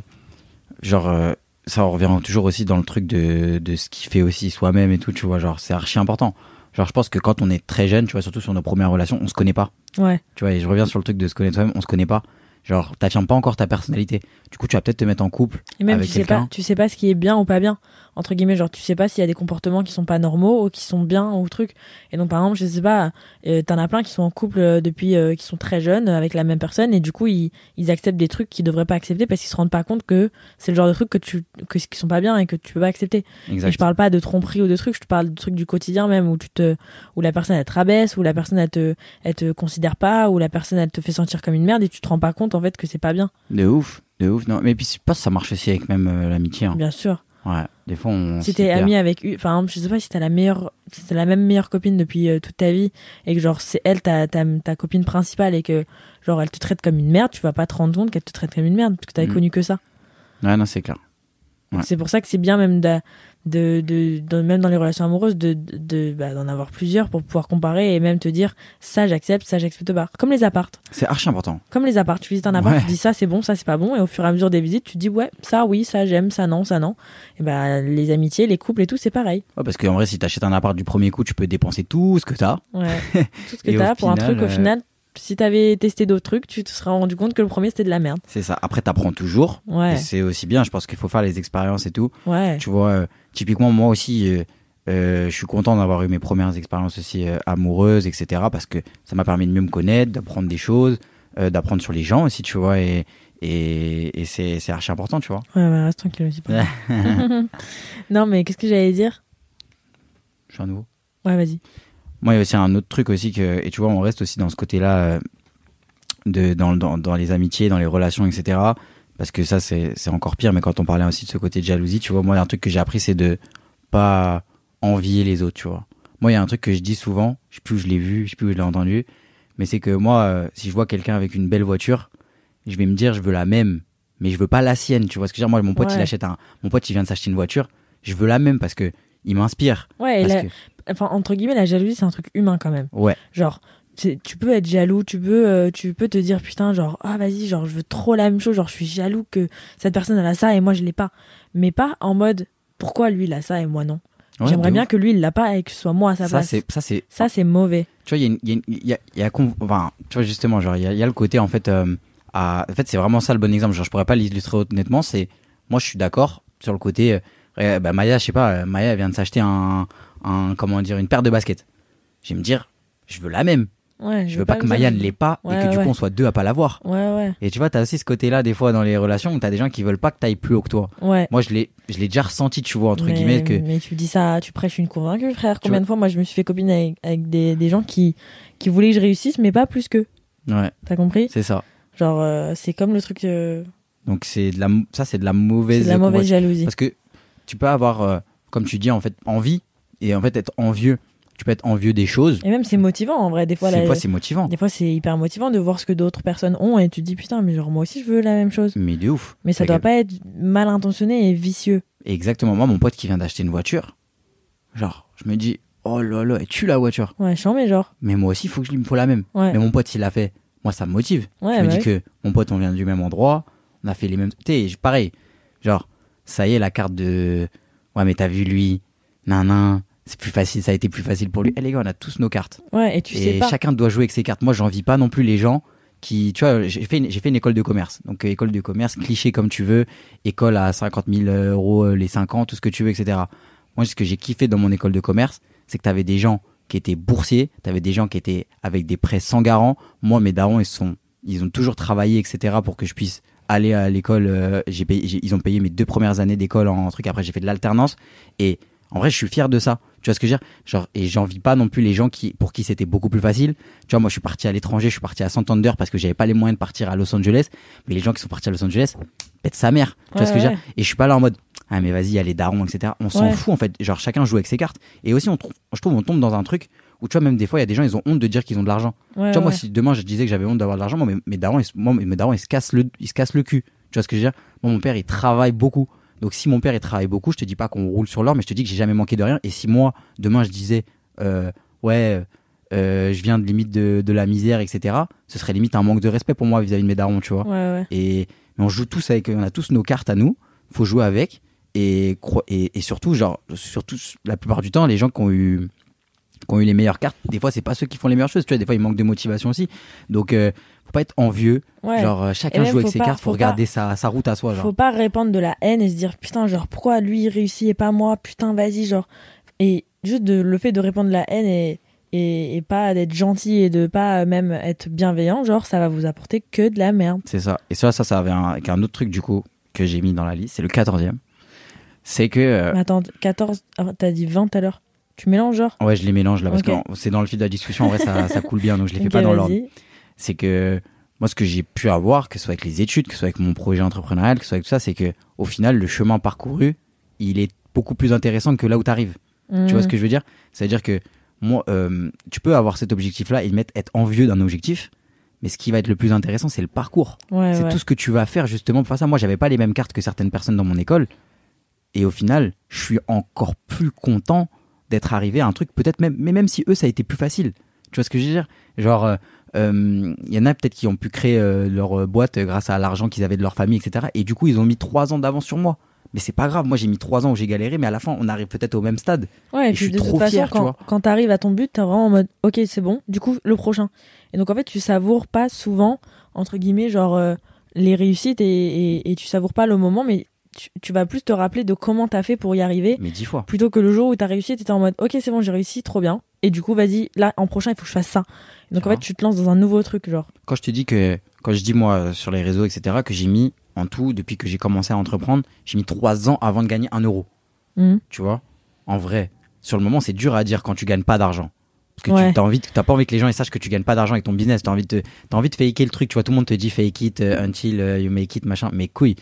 S2: genre euh, ça revient toujours aussi dans le truc de de ce qui fait aussi soi-même et tout, tu vois, genre c'est archi important. Genre je pense que quand on est très jeune, tu vois, surtout sur nos premières relations, on se connaît pas.
S1: Ouais.
S2: Tu vois, et je reviens sur le truc de se connaître soi-même, on se connaît pas. Genre t'affirmes pas encore ta personnalité. Du coup, tu vas peut-être te mettre en couple
S1: Et même
S2: avec
S1: tu sais pas, tu sais pas ce qui est bien ou pas bien. Entre guillemets, genre tu sais pas s'il y a des comportements qui sont pas normaux ou qui sont bien ou truc. Et donc par exemple, je sais pas, euh, t'en as plein qui sont en couple euh, depuis euh, qui sont très jeunes avec la même personne et du coup ils, ils acceptent des trucs qu'ils devraient pas accepter parce qu'ils se rendent pas compte que c'est le genre de trucs que tu que qui sont pas bien et que tu peux pas accepter. Et
S2: Exact.
S1: je parle pas de tromperie ou de trucs, je te parle de trucs du quotidien même où tu te où la personne elle te rabaisse, où la personne elle te elle te considère pas, où la personne elle te fait sentir comme une merde et tu te rends pas compte en fait que c'est pas bien.
S2: De ouf, de ouf. Non, mais puis je pense que ça marche aussi avec même euh, l'amitié. hein.
S1: Bien sûr.
S2: Ouais, des fois on.
S1: si t'es
S2: perd.
S1: ami avec enfin je sais pas si t'as la meilleure si t'as la même meilleure copine depuis euh, toute ta vie et que genre c'est elle ta, ta ta copine principale et que genre elle te traite comme une merde tu vas pas te rendre compte qu'elle te traite comme une merde parce que t'avais
S2: Mm.
S1: connu que ça
S2: Ouais, non, c'est clair. Ouais.
S1: c'est pour ça que c'est bien même de, de, de, de- même dans les relations amoureuses de de- bah, d'en avoir plusieurs pour pouvoir comparer et même te dire ça j'accepte ça j'accepte pas comme les appartes
S2: C'est archi important.
S1: comme les appartes tu visites un appart
S2: Ouais.
S1: tu dis ça c'est bon ça c'est pas bon et au fur et à mesure des visites tu dis ouais ça oui ça j'aime ça non ça non et bah les amitiés les couples et tout c'est pareil
S2: Ouais, parce qu'en vrai, si t'achètes un appart du premier coup, tu peux dépenser tout ce que t'as.
S1: Ouais. Tout ce que t'as pour un truc, au
S2: euh,
S1: final, si t'avais testé d'autres trucs, tu te serais rendu compte que le premier c'était de la merde.
S2: C'est ça. Après, t'apprends toujours.
S1: Ouais,
S2: c'est aussi bien. Je pense qu'il faut faire les expériences et tout.
S1: ouais.
S2: Tu vois, euh, typiquement, moi aussi, euh, euh, je suis content d'avoir eu mes premières expériences aussi amoureuses, etc. Parce que ça m'a permis de mieux me connaître, d'apprendre des choses, d'apprendre sur les gens aussi, tu vois. Et, et, et c'est c'est archi important, tu vois.
S1: Ouais, bah, reste tranquille aussi. non, mais qu'est-ce que j'allais dire?
S2: Je suis à nouveau.
S1: Ouais, vas-y.
S2: Moi, il y a aussi un autre truc aussi que, et tu vois, on reste aussi dans ce côté-là, euh, de, dans, dans, dans les amitiés, dans les relations, etc. Parce que ça, c'est, c'est encore pire. Mais quand on parlait aussi de ce côté de jalousie, tu vois, moi, il y a un truc que j'ai appris, c'est de pas envier les autres, tu vois. Moi, il y a un truc que je dis souvent, je sais plus où je l'ai vu, je sais plus où je l'ai entendu, mais c'est que moi, euh, si je vois quelqu'un avec une belle voiture, je vais me dire, je veux la même, mais je veux pas la sienne, tu vois ce que je veux dire? Moi, mon pote,
S1: Ouais.
S2: il achète un, mon pote, il vient de s'acheter une voiture, je veux la même parce que il m'inspire.
S1: Ouais, la-
S2: que,
S1: enfin, entre guillemets, la jalousie, c'est un truc humain quand même.
S2: ouais,
S1: Genre, tu peux être jaloux, tu peux, euh, tu peux te dire putain, genre, ah vas-y, genre, je veux trop la même chose, genre, je suis jaloux que cette personne elle a ça et moi je l'ai pas. Mais pas en mode, pourquoi lui il a ça et moi non?
S2: Ouais,
S1: J'aimerais bien
S2: ouf.
S1: que lui il l'a pas et que ce soit moi à sa
S2: ça
S1: place.
S2: c'est ça c'est
S1: Ça, c'est mauvais.
S2: tu vois il y a il y a, y a, y a enfin tu vois justement genre il y a, il y a le côté en fait euh, à, en fait c'est vraiment ça le bon exemple genre je pourrais pas l'illustrer honnêtement c'est moi je suis d'accord sur le côté euh, euh, bah, Maya je sais pas Maya elle vient de s'acheter un un comment dire une paire de baskets. Je vais me dire je veux la même.
S1: Ouais,
S2: je veux pas que Maya ne l'ait pas et
S1: Ouais,
S2: que du coup on soit deux à pas l'avoir. Et tu vois t'as aussi ce côté là des fois dans les relations où t'as des gens qui veulent pas que t'ailles plus haut que toi. Moi je l'ai je l'ai déjà ressenti tu vois entre
S1: mais,
S2: guillemets que
S1: mais tu dis ça, tu prêches une convaincue, frère. Combien de fois, moi, je me suis fait copine avec, avec des, des gens qui, qui voulaient que je réussisse, mais pas plus qu'eux.
S2: ouais.
S1: T'as compris
S2: c'est ça.
S1: Genre, euh, c'est comme le truc. euh,
S2: donc c'est de la ça c'est de la mauvaise
S1: de la mauvaise jalousie.
S2: Parce que tu peux avoir, euh, comme tu dis, en fait, envie et en fait être envieux. Tu peux être envieux des choses.
S1: Et même, c'est motivant, en vrai. Des fois,
S2: Des fois, c'est motivant.
S1: des fois, c'est hyper motivant de voir ce que d'autres personnes ont et tu te dis, putain, mais genre, moi aussi, je veux la même chose.
S2: Mais de ouf.
S1: Mais ça doit pas être mal intentionné et vicieux.
S2: Exactement. Moi, mon pote qui vient d'acheter une voiture, genre, je me dis, oh là là, et tu la voiture.
S1: Ouais, chiant, mais genre.
S2: Mais moi aussi, il faut que je il me faut la même.
S1: Ouais.
S2: Mais mon pote, s'il l'a fait, moi, ça me motive.
S1: Ouais,
S2: je me
S1: bah
S2: dis
S1: oui.
S2: que mon pote, on vient du même endroit, on a fait les mêmes. Sais, pareil. Genre, ça y est, la carte de. Ouais, mais t'as vu lui, nan c'est plus facile, ça a été plus facile pour lui. Eh les gars, on a tous nos cartes.
S1: Ouais, et tu sais
S2: et
S1: pas.
S2: chacun doit jouer avec ses cartes. Moi, j'envie pas non plus les gens qui, tu vois, j'ai fait, une- j'ai fait une école de commerce. Donc, euh, école de commerce, cliché comme tu veux, école à 50 000 euros euh, les 5 ans, tout ce que tu veux, etc. Moi, ce que j'ai kiffé dans mon école de commerce, c'est que t'avais des gens qui étaient boursiers, t'avais des gens qui étaient avec des prêts sans garant. Moi, mes darons, ils sont, ils ont toujours travaillé, etc. pour que je puisse aller à l'école. euh, j'ai payé, j'ai- ils ont payé mes deux premières années d'école en truc. Après, j'ai fait de l'alternance et en vrai, je suis fier de ça. Tu vois ce que je veux dire? Genre, et j'envie pas non plus les gens qui, pour qui c'était beaucoup plus facile. Tu vois, moi, je suis parti à l'étranger, je suis parti à Santander parce que j'avais pas les moyens de partir à Los Angeles. Mais les gens qui sont partis à Los Angeles, pète sa mère. Tu vois ce que je veux dire? Et je suis pas là en mode, ah, mais vas-y, il y a les darons, etc. On s'en
S1: Ouais.
S2: fout, en fait. Genre, chacun joue avec ses cartes. Et aussi, on, je trouve, on tombe dans un truc Ou tu vois, même des fois, il y a des gens, ils ont honte de dire qu'ils ont de l'argent. Tu vois, moi, si demain je disais que j'avais honte d'avoir de l'argent, moi, mes, mes darons, ils, moi, mes darons, ils se cassent le, ils se cassent le cul. Tu vois ce que je veux dire? Moi, mon père, il travaille beaucoup. Donc, si mon père, il travaille beaucoup, je te dis pas qu'on roule sur l'or, mais je te dis que j'ai jamais manqué de rien. Et si moi, demain, je disais, euh, ouais, euh, je viens de limite de, de la misère, etc., ce serait limite un manque de respect pour moi vis-à-vis de mes darons, tu vois.
S1: Ouais, ouais.
S2: Et mais on joue tous avec, on a tous nos cartes à nous. Faut jouer avec. Et, et, et surtout, genre, surtout, la plupart du temps, les gens qui ont eu, qui ont eu les meilleures cartes, des fois, c'est pas ceux qui font les meilleures choses. Tu vois, des fois, ils manquent de motivation aussi. Donc, euh, faut pas être envieux.
S1: Ouais.
S2: Genre, euh, chacun joue avec ses
S1: pas-
S2: cartes. Faut
S1: faut
S2: regarder sa, sa route à soi. Genre.
S1: Faut pas répandre de la haine et se dire putain, genre pourquoi lui il réussit et pas moi, putain, vas-y, genre. Et juste de, le fait de répandre de la haine et, et, et pas d'être gentil et de pas même être bienveillant, genre ça va vous apporter que de la merde.
S2: C'est ça. Et ça, ça, ça avait un, avec un autre truc, du coup, que j'ai mis dans la liste. C'est le quatorzième. C'est que, euh,
S1: Attends, 14, ah, t'as dit 20 tout à l'heure. Tu mélanges genre?
S2: Ouais, je les mélange là, parce que c'est dans le fil de la discussion. En vrai, ça, ça coule bien, donc je les fais pas dans l'ordre. C'est que moi ce que j'ai pu avoir que ce soit avec les études que ce soit avec mon projet entrepreneurial que ce soit avec tout ça c'est que au final le chemin parcouru il est beaucoup plus intéressant que là où tu arrives tu vois ce que je veux dire? C'est à dire que moi euh, tu peux avoir cet objectif là et mettre être envieux d'un objectif mais ce qui va être le plus intéressant c'est le parcours.
S1: Ouais,
S2: c'est
S1: ouais.
S2: tout ce que tu vas faire justement pour faire ça. Moi j'avais pas les mêmes cartes que certaines personnes dans mon école. Et au final je suis encore plus content d'être arrivé à un truc peut-être même mais même si eux ça a été plus facile. Tu vois ce que je veux dire? Genre euh, il y en a peut-être qui ont pu créer euh, leur euh, boîte grâce à l'argent qu'ils avaient de leur famille etc et du coup ils ont mis trois ans d'avance sur moi. Mais c'est pas grave. Moi j'ai mis trois ans où j'ai galéré mais à la fin on arrive peut-être au même stade.
S1: Ouais, et
S2: je
S1: puis
S2: suis
S1: de
S2: trop
S1: toute
S2: fier, tu
S1: quand, quand t'arrives à ton but, t'es vraiment en mode ok, c'est bon, du coup, le prochain. Et donc en fait, tu savoures pas souvent, entre guillemets, genre euh, les réussites et, et, et tu savoures pas le moment, mais tu, tu vas plus te rappeler de comment t'as fait pour y arriver
S2: mais dix fois
S1: plutôt que le jour où t'as réussi, t'étais en mode ok, c'est bon, j'ai réussi, trop bien. Et du coup, vas-y, là, en prochain, il faut que je fasse ça. Donc
S2: Tu
S1: en fait, tu te lances dans un nouveau truc, genre.
S2: quand je te dis que quand je dis moi sur les réseaux etc que j'ai mis en tout depuis que j'ai commencé à entreprendre j'ai mis trois ans avant de gagner un euro
S1: Mhm.
S2: tu vois? En vrai sur le moment c'est dur à dire quand tu gagnes pas d'argent parce que
S1: Ouais.
S2: tu as envie t'as pas envie que les gens ils sachent que tu gagnes pas d'argent avec ton business t'as envie de t'as envie de faker le truc tu vois tout le monde te dit fake it euh, until euh, you make it machin mais couille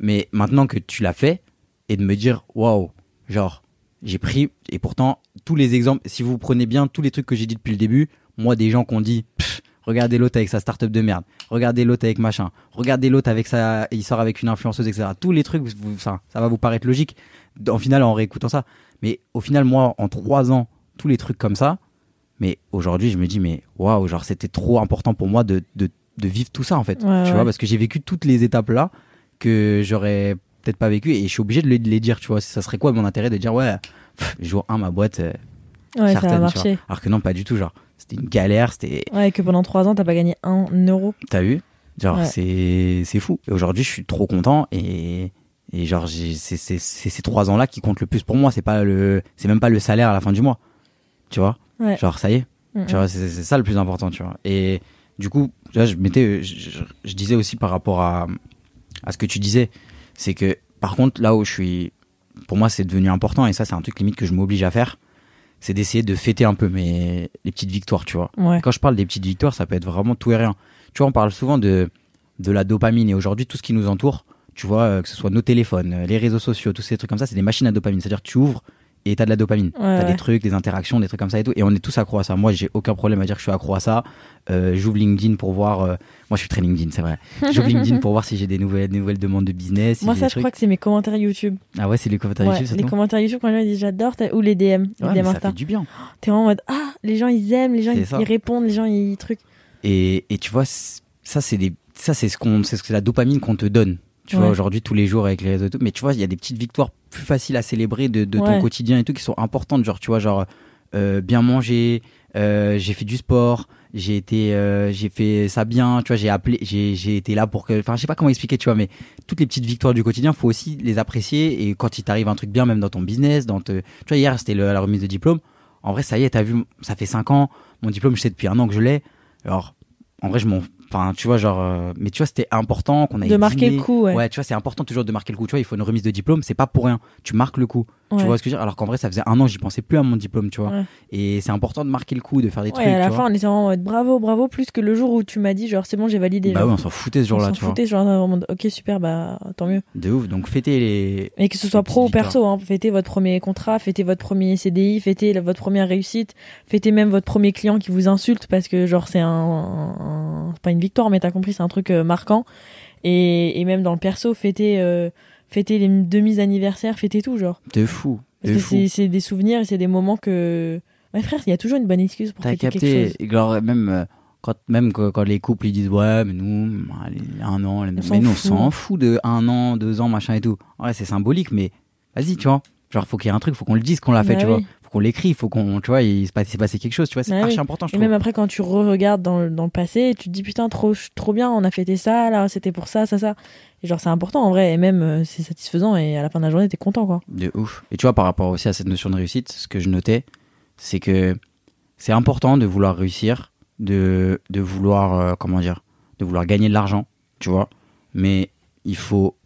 S2: mais maintenant que tu l'as fait et de me dire waouh genre j'ai pris et pourtant tous les exemples si vous prenez bien tous les trucs que j'ai dit depuis le début moi des gens qui ont dit Pff, regardez l'autre avec sa startup de merde regardez l'autre avec machin regardez l'autre avec sa il sort avec une influenceuse etc tous les trucs vous- ça, ça va vous paraître logique en final en réécoutant ça. Mais au final moi en trois ans tous les trucs comme ça mais aujourd'hui je me dis mais waouh genre c'était trop important pour moi de, de, de vivre tout ça en fait.
S1: Ouais,
S2: tu
S1: ouais.
S2: vois parce que j'ai vécu toutes les étapes là que j'aurais peut-être pas vécu et je suis obligé de les, dire tu vois ça serait quoi mon intérêt de dire ouais pff, jour 1 ma boîte euh,
S1: Ouais, ça
S2: certaine,
S1: marcher.
S2: vois. alors que non pas du tout genre c'était une galère c'était
S1: Ouais, que pendant trois ans, t'as pas gagné un euro.
S2: T'as vu? Genre,
S1: Ouais.
S2: c'est fou. Et aujourd'hui, je suis trop content et, et genre, c'est ces trois ans-là qui comptent le plus pour moi. C'est pas le, c'est même pas le salaire à la fin du mois. Tu vois?
S1: Ouais.
S2: Genre, ça y est. Tu vois, c'est ça le plus important, tu vois. Et du coup, là, je je- je disais aussi par rapport à, à ce que tu disais, c'est que par contre, là où je suis, pour moi, c'est devenu important et ça, c'est un truc limite que je m'oblige à faire, c'est d'essayer de fêter un peu mes les petites victoires, tu vois.
S1: Ouais.
S2: Quand je parle des petites victoires, ça peut être vraiment tout et rien. Tu vois, on parle souvent de, de la dopamine et aujourd'hui, tout ce qui nous entoure, tu vois, euh, que ce soit nos téléphones, euh, les réseaux sociaux, tous ces trucs comme ça, c'est des machines à dopamine. C'est-à-dire tu ouvres et t'as de la dopamine.
S1: Ouais,
S2: t'as
S1: ouais.
S2: des trucs, des interactions, des trucs comme ça et tout. Et on est tous accro à ça. Moi, j'ai aucun problème à dire que je suis accro à ça. Euh, J'ouvre LinkedIn pour voir. euh, Moi, je suis très LinkedIn, c'est vrai. J'ouvre LinkedIn pour voir si j'ai des nouvelles, des nouvelles demandes de business. si
S1: Moi, ça, je crois que c'est mes commentaires YouTube.
S2: Ah ouais, c'est les commentaires
S1: Ouais,
S2: YouTube,
S1: les commentaires YouTube, quand les gens disent j'adore, ou les DM, les
S2: mais
S1: DM
S2: ça fait du bien.
S1: T'es vraiment en mode ah, les gens ils aiment, les gens ils, ils répondent, les gens ils trucs.
S2: Et, et tu vois, ça c'est des, ça c'est ce qu'on, c'est ce que la dopamine qu'on te donne. Tu
S1: Ouais.
S2: vois aujourd'hui tous les jours avec les réseaux et tout. Mais tu vois, il y a des petites victoires plus faciles à célébrer de, de ton quotidien et tout qui sont importantes. Genre tu vois, genre euh, bien manger, euh, j'ai fait du sport, j'ai été, euh, j'ai fait ça bien. Tu vois, j'ai appelé, j'ai, j'ai été là pour que, enfin, je sais pas comment expliquer, tu vois, mais toutes les petites victoires du quotidien, faut aussi les apprécier. Et quand il t'arrive un truc bien, même dans ton business, dans te, tu vois, hier c'était la remise de diplôme. En vrai, ça y est, t'as vu, ça fait 5 ans, mon diplôme, je sais depuis un an que je l'ai. Alors, en vrai, je m'en, Enfin, tu vois, genre, euh, mais tu vois, c'était important qu'on aille
S1: De marquer le coup, ouais.
S2: tu vois, c'est important toujours de marquer le coup. Tu vois, il faut une remise de diplôme, c'est pas pour rien. Tu marques le coup.
S1: Ouais.
S2: Tu vois ce que je veux dire? Alors qu'en vrai, ça faisait un an, j'y pensais plus à mon diplôme, tu vois.
S1: Ouais.
S2: Et c'est important de marquer le coup, de faire des
S1: Ouais,
S2: trucs.
S1: à la
S2: tu
S1: fin,
S2: vois.
S1: on était en mode bravo, bravo, plus que le jour où tu m'as dit, genre, c'est bon, j'ai validé.
S2: Bah
S1: genre.
S2: oui, on s'en foutait ce
S1: on
S2: jour-là,
S1: s'en
S2: tu vois.
S1: foutait, genre, en mode, ok, super, bah, tant mieux.
S2: De ouf. Donc fêter les.
S1: Et que ce soit pro ou perso, hein, fêtez votre premier contrat, fêtez votre premier CDI, fêtez la- votre première réussite, fêtez même votre premier client qui vous insulte parce que genre c'est un, un- c'est pas une victoire mais t'as compris c'est un truc euh, marquant et, et même dans le perso fêtez euh, fêtez les demi anniversaires fêtez tout genre
S2: De fou.
S1: parce
S2: De
S1: que c'est des souvenirs et c'est des moments que mes frères il y a toujours une bonne excuse pour fêter quelque
S2: capté.
S1: chose
S2: Et genre, même, euh, quand, même quand, les couples ils disent ouais, mais nous, allez, un an,
S1: On
S2: mais nous, on s'en fout de un an, deux ans, machin et tout. Ouais, c'est symbolique, mais vas-y, tu vois. Genre, faut qu'il y ait un truc, faut qu'on le dise qu'on l'a fait,
S1: Bah
S2: tu
S1: oui.
S2: vois. Faut qu'on l'écrit, faut qu'on, tu vois, il il s'est passé quelque chose, tu vois. C'est
S1: Bah
S2: archi
S1: oui.
S2: important, je
S1: Et
S2: trouve.
S1: même après, quand tu re-regardes dans, le- dans le passé, tu te dis putain, trop, trop bien, on a fêté ça, là, c'était pour ça, ça, ça. Et genre, c'est important en vrai, et même euh, c'est satisfaisant, et à la fin de la journée, t'es content quoi.
S2: De ouf. Et tu vois, par rapport aussi à cette notion de réussite, ce que je notais, c'est que c'est important de vouloir réussir, de, de vouloir, euh, comment dire, de vouloir gagner de l'argent, tu vois. Mais il faut,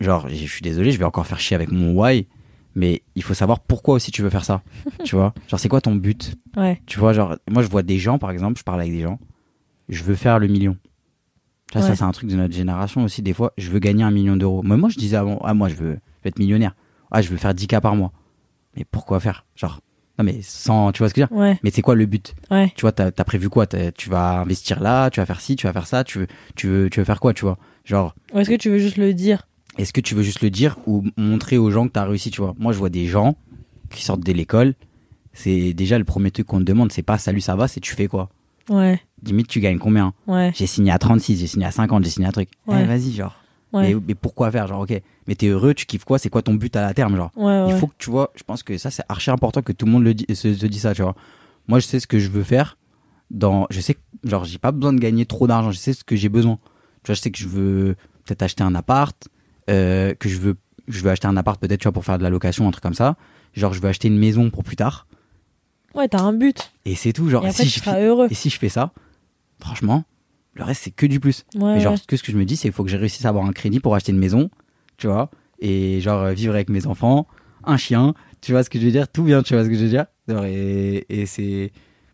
S2: genre, je suis désolé, je vais encore faire chier avec mon why, mais il faut savoir pourquoi aussi tu veux faire ça, tu vois. Genre, c'est quoi ton but?
S1: Ouais.
S2: Tu vois, genre, moi je vois des gens, par exemple, je parle avec des gens, je veux faire le million. Tu vois, ça
S1: Ouais.
S2: c'est un truc de notre génération aussi, des fois, je veux gagner un million d'euros. Moi, moi je disais avant, ah moi je veux, être millionnaire. Ah, je veux faire 10K par mois. Mais pourquoi faire? Genre, non mais sans, tu vois ce que je veux dire?
S1: Ouais,
S2: Mais c'est quoi le but?
S1: Ouais.
S2: Tu vois, t'as as prévu quoi? Tu vas investir là, tu vas faire ci, tu vas faire ça, tu veux, tu veux, tu veux faire quoi, tu vois? Genre,
S1: Ou est-ce que tu veux juste le dire?
S2: Est-ce que tu veux juste le dire ou montrer aux gens que t'as réussi, tu vois? Moi, je vois des gens qui sortent de l'école, c'est déjà le premier truc qu'on te demande, c'est pas salut, ça va, c'est tu fais quoi?
S1: Ouais,
S2: Limite, tu gagnes combien?
S1: Ouais,
S2: J'ai signé à 36, j'ai signé à 50, j'ai signé un truc. Eh,
S1: Ouais.
S2: vas-y, genre.
S1: ouais.
S2: Mais, mais pourquoi faire Genre, ok, mais t'es heureux, tu kiffes quoi? C'est quoi ton but à la terme, genre?
S1: Ouais,
S2: Il faut que tu vois, je pense que ça, c'est archi important que tout le monde le dit, se, se dit ça, tu vois. Moi, je sais ce que je veux faire. Dans, je sais genre, j'ai pas besoin de gagner trop d'argent, je sais ce que j'ai besoin. Tu vois, je sais que je veux peut-être acheter un appart, euh, que je veux, je veux acheter un appart peut-être, tu vois, pour faire de la location, un truc comme ça. Genre, je veux acheter une maison pour plus tard.
S1: Ouais, t'as un but.
S2: Et c'est tout, genre,
S1: et après,
S2: si
S1: tu
S2: je,
S1: seras heureux.
S2: et si je fais ça, franchement, le reste, c'est que du plus.
S1: Ouais,
S2: Mais genre,
S1: ouais.
S2: que, ce que je me dis, c'est qu'il faut que j'ai réussisse à avoir un crédit pour acheter une maison, tu vois, et genre euh, vivre avec mes enfants, un chien, tu vois ce que je veux dire, tout bien, tu vois ce que je veux dire? Genre, et, et c'est.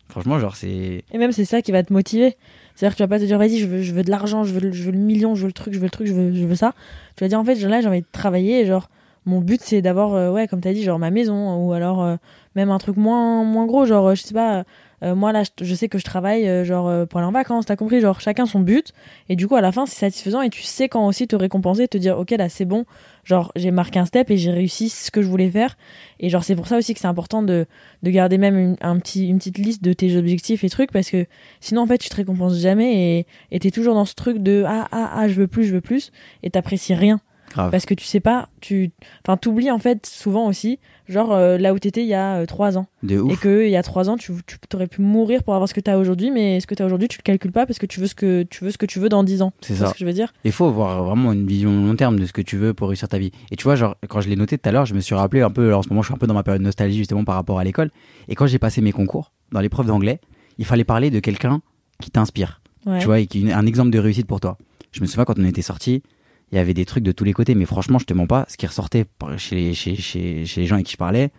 S2: Franchement, genre, c'est.
S1: Et même, c'est ça qui va te motiver. C'est-à-dire que tu vas pas te dire, vas-y, je veux, je veux de l'argent, je veux, le- je veux le million, je veux le truc, je veux le truc, je veux, je veux ça. Tu vas dire, en fait, là, j'ai envie de travailler. et Genre, mon but, c'est d'avoir, euh, ouais, comme t'as dit, genre ma maison, ou alors euh, même un truc moins, moins gros, genre, euh, je sais pas. Euh, moi là, je, je sais que je travaille euh, genre euh, pour aller en vacances, t'as compris, genre chacun son but. Et du coup à la fin c'est satisfaisant et tu sais quand aussi te récompenser, te dire ok là c'est bon, genre j'ai marqué un step et j'ai réussi ce que je voulais faire. Et genre c'est pour ça aussi que c'est important de, de garder même une, un petit, une petite liste de tes objectifs et trucs parce que sinon en fait tu te récompenses jamais et et t'es toujours dans ce truc de ah ah ah je veux plus je veux plus et t'apprécies rien
S2: Grave.
S1: parce que tu sais pas tu enfin t'oublies en fait souvent aussi genre euh, là où t'étais il y a euh, trois ans
S2: De
S1: et que il y a trois ans tu, tu aurais pu mourir pour avoir ce que t'as aujourd'hui mais ce que t'as aujourd'hui tu le calcules pas parce que tu veux ce que tu veux ce que tu veux dans dix ans
S2: C'est ça.
S1: ce que je veux dire?
S2: Il faut avoir vraiment une vision long terme de ce que tu veux pour réussir ta vie. Et tu vois, genre, quand je l'ai noté tout à l'heure, je me suis rappelé un peu, alors en ce moment, je suis un peu dans ma période de nostalgie justement par rapport à l'école. Et quand j'ai passé mes concours, dans l'épreuve d'anglais, il fallait parler de quelqu'un qui t'inspire.
S1: ouais
S2: tu vois, et qui un exemple de réussite pour toi. Je me souviens quand on était sortis, il y avait des trucs de tous les côtés, mais franchement, je te mens pas, ce qui ressortait chez les, chez, chez, les gens avec qui je parlais,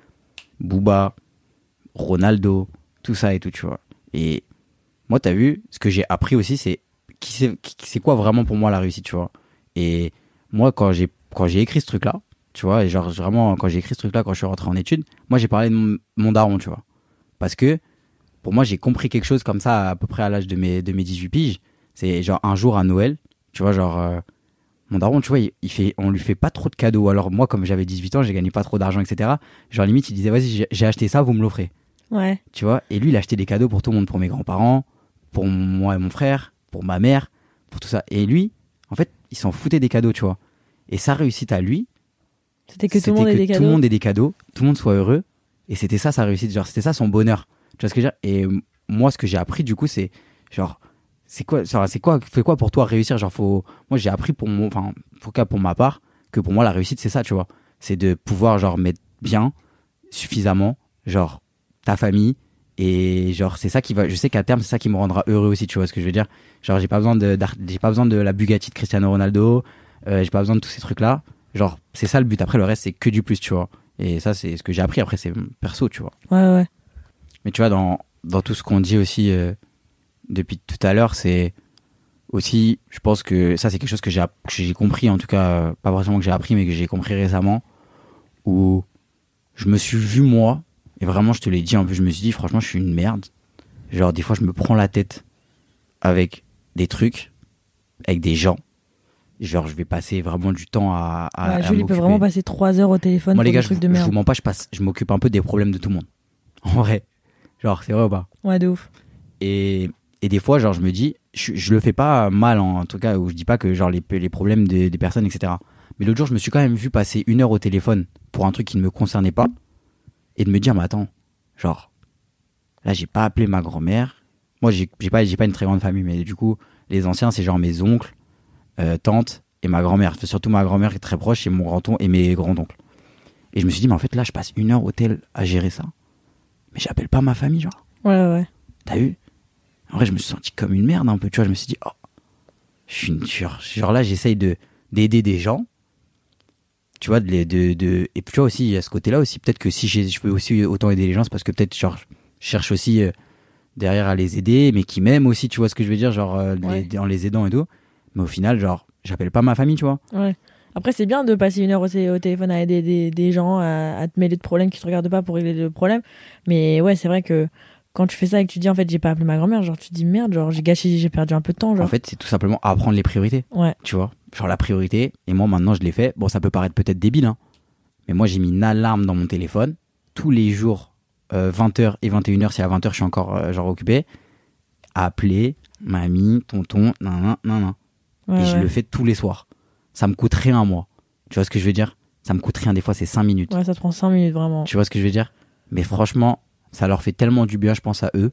S2: Booba, Ronaldo, tout ça et tout, tu vois. Et moi, t'as vu, ce que j'ai appris aussi, c'est c'est quoi vraiment pour moi la réussite, tu vois. Et moi, quand j'ai quand j'ai écrit ce truc-là, tu vois, et genre vraiment, quand j'ai écrit ce truc-là, quand je suis rentré en études, moi, j'ai parlé de mon, mon daron, tu vois. Parce que, pour moi, j'ai compris quelque chose comme ça à peu près à l'âge de mes, de mes 18 piges. C'est genre un jour à Noël, tu vois, genre, euh, mon daron, tu vois, il, il fait, on lui fait pas trop de cadeaux. Alors moi, comme j'avais 18 ans, j'ai gagné pas trop d'argent, etc. Genre limite, il disait, vas-y, j'ai- acheté ça, vous me l'offrez.
S1: ouais
S2: Tu vois, et lui, il a acheté des cadeaux pour tout le monde, pour mes grands-parents, pour moi et mon frère, pour ma mère, pour tout ça. Et lui, en fait, il s'en foutait des cadeaux, tu vois. Et sa réussite à lui,
S1: c'était que tout le monde ait
S2: que
S1: des
S2: tout le
S1: cadeaux
S2: monde ait des cadeaux, tout le monde soit heureux. Et c'était ça sa réussite, genre c'était ça son bonheur. Tu vois ce que je veux dire? Et moi, ce que j'ai appris du coup, c'est genre, c'est quoi, c'est quoi, fait quoi pour toi réussir? Genre, faut, moi j'ai appris pour mon, enfin, en tout cas pour ma part, que pour moi la réussite c'est ça, tu vois. C'est de pouvoir genre mettre bien, suffisamment, genre ta famille Et genre, c'est ça qui va. Je sais qu'à terme, c'est ça qui me rendra heureux aussi, tu vois ce que je veux dire. Genre, j'ai pas besoin de, j'ai pas besoin de la Bugatti de Cristiano Ronaldo. euh, j'ai pas besoin de tous ces trucs-là. Genre, c'est ça le but. Après, le reste, c'est que du plus, tu vois. Et ça, c'est ce que j'ai appris. Après, c'est perso, tu vois.
S1: Ouais, ouais.
S2: Mais tu vois, dans, dans tout ce qu'on dit aussi euh, depuis tout à l'heure, c'est aussi, je pense que ça, c'est quelque chose que j'ai, compris, en tout cas, euh, pas forcément que j'ai appris, mais que j'ai compris récemment, où je me suis vu moi, et vraiment, je te l'ai dit, en plus, je me suis dit, franchement, je suis une merde. Genre, des fois, je me prends la tête avec des trucs, avec des gens. Genre, je vais passer vraiment du temps à. à,
S1: Ouais,
S2: à
S1: Jules, il peut vraiment passer 3 heures au téléphone
S2: Moi,
S1: pour
S2: les gars,
S1: des
S2: je,
S1: de
S2: je
S1: merde.
S2: vous mens pas, je, passe, je m'occupe un peu des problèmes de tout le monde. En vrai. Genre, c'est vrai ou pas?
S1: Ouais, de ouf.
S2: et, et des fois, genre, je me dis, je, je le fais pas mal en, en tout cas, où je dis pas que genre les, les problèmes des, des personnes, etc. Mais l'autre jour, je me suis quand même vu passer une heure au téléphone pour un truc qui ne me concernait pas et de me dire, mais attends, genre, là, j'ai pas appelé ma grand-mère. Moi, j'ai pas, j'ai pas une très grande famille, mais du coup, les anciens, c'est genre mes oncles, euh, tantes et ma grand-mère. Surtout ma grand-mère qui est très proche et mon grand-oncle et mes grands-oncles. Et je me suis dit, mais en fait, là, je passe une heure au tel à gérer ça. Mais j'appelle pas ma famille, genre.
S1: Ouais, ouais.
S2: T'as vu? En vrai, je me suis senti comme une merde un peu, tu vois. Je me suis dit, oh, je suis une. Genre, genre là, j'essaye de d'aider des gens. Tu vois, de, les- de, de, et puis tu vois aussi, à ce côté-là aussi, peut-être que si je peux aussi autant aider les gens, c'est parce que peut-être, genre, je cherche aussi euh, derrière à les aider, mais qui m'aiment aussi, tu vois ce que je veux dire, genre, euh,
S1: Ouais.
S2: les- en les aidant et tout. Mais au final, genre, j'appelle pas ma famille, tu vois.
S1: Ouais. Après, c'est bien de passer une heure au, au téléphone à aider des, des gens, à, à te mêler de problèmes qui te regardent pas pour régler le problème. Mais ouais, c'est vrai que quand tu fais ça et que tu dis en fait j'ai pas appelé ma grand-mère, genre tu te dis merde, genre j'ai gâché, j'ai perdu un peu de temps, genre.
S2: En fait, c'est tout simplement apprendre les priorités.
S1: Ouais.
S2: tu vois genre la priorité et moi maintenant je l'ai fait bon ça peut paraître peut-être débile hein mais moi j'ai mis une alarme dans mon téléphone tous les jours 20h et 21h si à 20h je suis encore euh, genre occupé appeler mamie tonton nan nan nan nan
S1: Ouais,
S2: et je
S1: ouais.
S2: le fais tous les soirs ça me coûte rien moi tu vois ce que je veux dire? Ça me coûte rien des fois c'est 5 minutes
S1: Ouais, ça te prend 5 minutes vraiment.
S2: tu vois ce que je veux dire? Mais franchement ça leur fait tellement du bien je pense à eux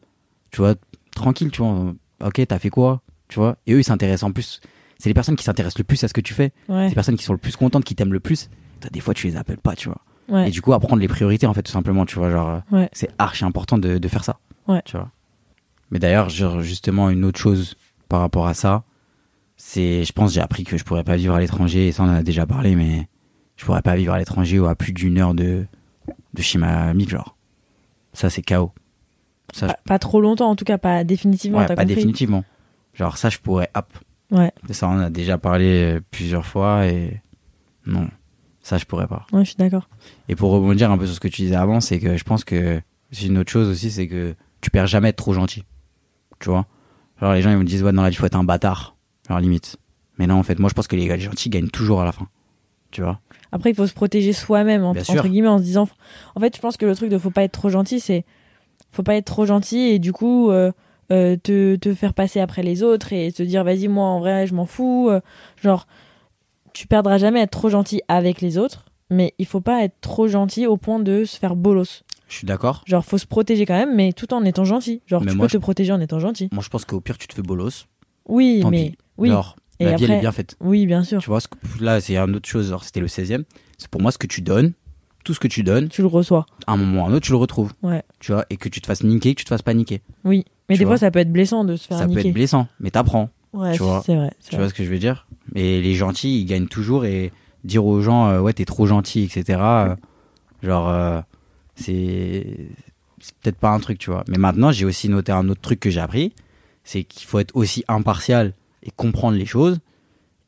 S2: tu vois tranquille tu vois ok t'as fait quoi tu vois et eux ils s'intéressent en plus c'est les personnes qui s'intéressent le plus à ce que tu fais
S1: Ouais.
S2: les personnes qui sont le plus contentes, qui t'aiment le plus, toi, des fois tu les appelles pas, tu vois.
S1: Ouais.
S2: Et du coup, apprendre les priorités, en fait, tout simplement, tu vois, genre, euh,
S1: Ouais.
S2: c'est archi important de, de faire ça. Tu vois. Mais d'ailleurs, justement, une autre chose par rapport à ça, c'est, je pense, j'ai appris que je pourrais pas vivre à l'étranger, et ça, on en a déjà parlé, mais je pourrais pas vivre à l'étranger ou à plus d'une heure de, de chez ma mif, genre. Ça, c'est chaos. Ça, je-
S1: Pas, pas trop longtemps, en tout cas, pas définitivement.
S2: ouais, pas
S1: compris.
S2: définitivement. Genre, ça, je pourrais, hop.
S1: Ouais.
S2: Ça, on a déjà parlé euh, plusieurs fois, et non, ça, je pourrais pas.
S1: Ouais, je suis d'accord.
S2: Et pour rebondir un peu sur ce que tu disais avant, c'est que je pense que c'est une autre chose aussi, c'est que tu perds jamais être trop gentil. Tu vois? Genre les gens ils me disent ouais dans la vie faut être un bâtard. Genre limite. Mais non en fait moi je pense que les gentils gagnent toujours à la fin. Tu vois?
S1: Après, il faut se protéger soi-même, en- entre, guillemets, en se disant. En fait, je pense que le truc de faut pas être trop gentil, c'est. Faut pas être trop gentil et du coup. euh, euh, te, te faire passer après les autres et te dire vas-y moi en vrai je m'en fous euh, genre tu perdras jamais à être trop gentil avec les autres mais il faut pas être trop gentil au point de se faire bolos
S2: Je suis d'accord.
S1: genre faut se protéger quand même mais tout en étant gentil genre
S2: Mais
S1: tu
S2: moi,
S1: peux te protéger en étant gentil
S2: Moi je pense qu'au pire tu te fais bolos.
S1: oui
S2: Tant
S1: mais
S2: pis.
S1: oui
S2: Genre
S1: Et
S2: la vie elle est bien faite.
S1: oui bien sûr
S2: Tu vois ce que- là c'est une autre chose. C'était le 16e. C'est pour moi ce que tu donnes, tout ce que tu donnes,
S1: tu le reçois
S2: à un moment ou à un autre tu le retrouves.
S1: ouais
S2: Tu vois et que tu te fasses niquer, que tu te fasses pas niquer.
S1: oui mais
S2: Tu
S1: des
S2: vois.
S1: fois ça peut être blessant de se faire
S2: Ça peut
S1: niquer
S2: être blessant, mais t'apprends.
S1: ouais
S2: tu vois.
S1: c'est vrai
S2: Tu
S1: vrai.
S2: vois ce que je veux dire? Et les gentils, ils gagnent toujours et dire aux gens, euh, ouais, t'es trop gentil, etc. euh, genre, euh, c'est c'est peut-être pas un truc, tu vois. Mais maintenant, j'ai aussi noté un autre truc que j'ai appris, c'est qu'il faut être aussi impartial et comprendre les choses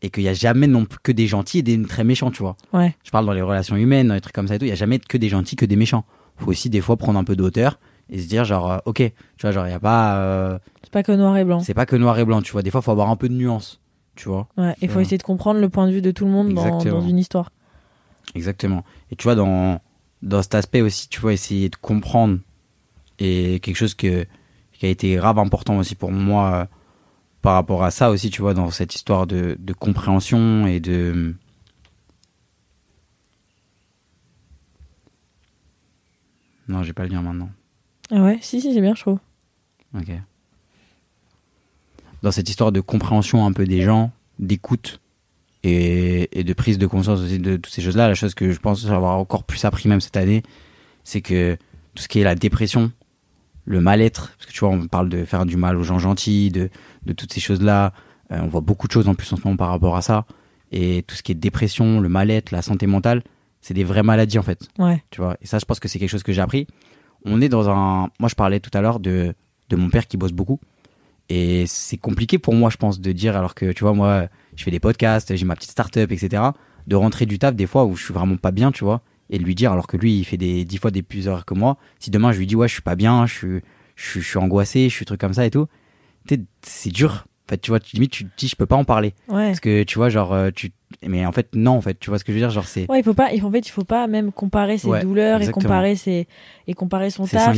S2: et qu'il y a jamais non plus que des gentils et des très méchants, tu vois.
S1: ouais
S2: Je parle dans les relations humaines, dans les trucs comme ça et tout, il y a jamais que des gentils, que des méchants. Faut aussi des fois prendre un peu d'auteur et se dire genre, euh, ok, tu vois, genre, il y a pas, euh,
S1: c'est pas que noir et blanc
S2: c'est pas que noir et blanc, tu vois. Des fois, faut avoir un peu de nuance, tu vois.
S1: ouais il faut essayer de comprendre le point de vue de tout le monde dans, dans une histoire
S2: Exactement. Et tu vois, dans, dans cet aspect aussi, tu vois, essayer de comprendre et quelque chose que, qui a été grave important aussi pour moi par rapport à ça aussi, tu vois, dans cette histoire de, de compréhension et de. Non, j'ai pas le lien maintenant.
S1: ah ouais si si c'est bien je trouve
S2: Ok. Dans cette histoire de compréhension un peu des gens, d'écoute et, et de prise de conscience aussi de toutes ces choses-là, la chose que je pense avoir encore plus appris même cette année, c'est que tout ce qui est la dépression, le mal-être, parce que tu vois, on parle de faire du mal aux gens gentils, de, de toutes ces choses-là. Euh, on voit beaucoup de choses en plus en ce moment par rapport à ça. Et tout ce qui est dépression, le mal-être, la santé mentale, c'est des vraies maladies en fait.
S1: Ouais.
S2: Tu vois. Et ça, je pense que c'est quelque chose que j'ai appris. On est dans un. Moi, je parlais tout à l'heure de, de mon père qui bosse beaucoup. Et c'est compliqué pour moi, je pense, de dire, alors que tu vois, moi, je fais des podcasts, j'ai ma petite start-up, etc. De rentrer du taf des fois où je suis vraiment pas bien, tu vois. Et de lui dire, alors que lui, il fait des dix fois des plus heures que moi. Si demain je lui dis, ouais, je suis pas bien, je suis, je suis, je suis angoissé, je suis truc comme ça et tout. C'est dur. En fait, tu vois, tu, limite, tu te dis, je peux pas en parler.
S1: Ouais.
S2: Parce que tu vois, genre, euh, tu. Mais en fait, non, en fait, tu vois ce que je veux dire, genre, c'est.
S1: Ouais, il faut pas, en fait, il faut pas même comparer ses
S2: Ouais,
S1: douleurs et comparer ses, et comparer son taf.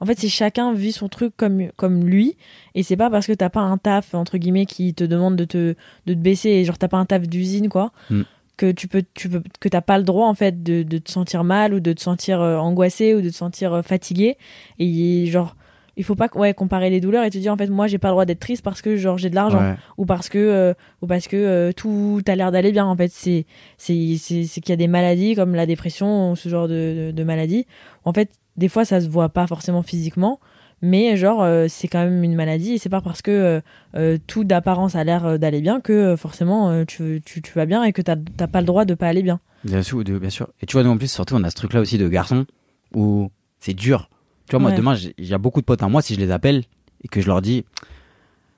S1: En fait, c'est chacun vit son truc comme, comme lui. Et c'est pas parce que t'as pas un taf, entre guillemets, qui te demande de te, de te baisser, et genre t'as pas un taf d'usine, quoi,
S2: Mm.
S1: Que tu peux, tu peux, que t'as pas le droit, en fait, de, de te sentir mal ou de te sentir euh, angoissé ou de te sentir euh, fatigué. Et genre, il faut pas, ouais, comparer les douleurs et te dire, en fait, moi, j'ai pas le droit d'être triste parce que, genre, j'ai de l'argent
S2: Ouais.
S1: ou parce que euh, ou parce que euh, tout a l'air d'aller bien en fait c'est c'est c'est qu'il y a des maladies comme la dépression ou ce genre de, de, de maladies en fait des fois ça se voit pas forcément physiquement mais genre euh, c'est quand même une maladie et c'est pas parce que euh, euh, tout d'apparence a l'air d'aller bien que forcément tu, tu tu vas bien et que t'as pas le droit de pas aller bien
S2: Bien sûr, bien sûr. Et tu vois, nous en plus, surtout, on a ce truc-là aussi de garçon où c'est dur. Tu vois, moi,
S1: Ouais.
S2: demain, j'ai- il y a beaucoup de potes à moi, si je les appelle et que je leur dis,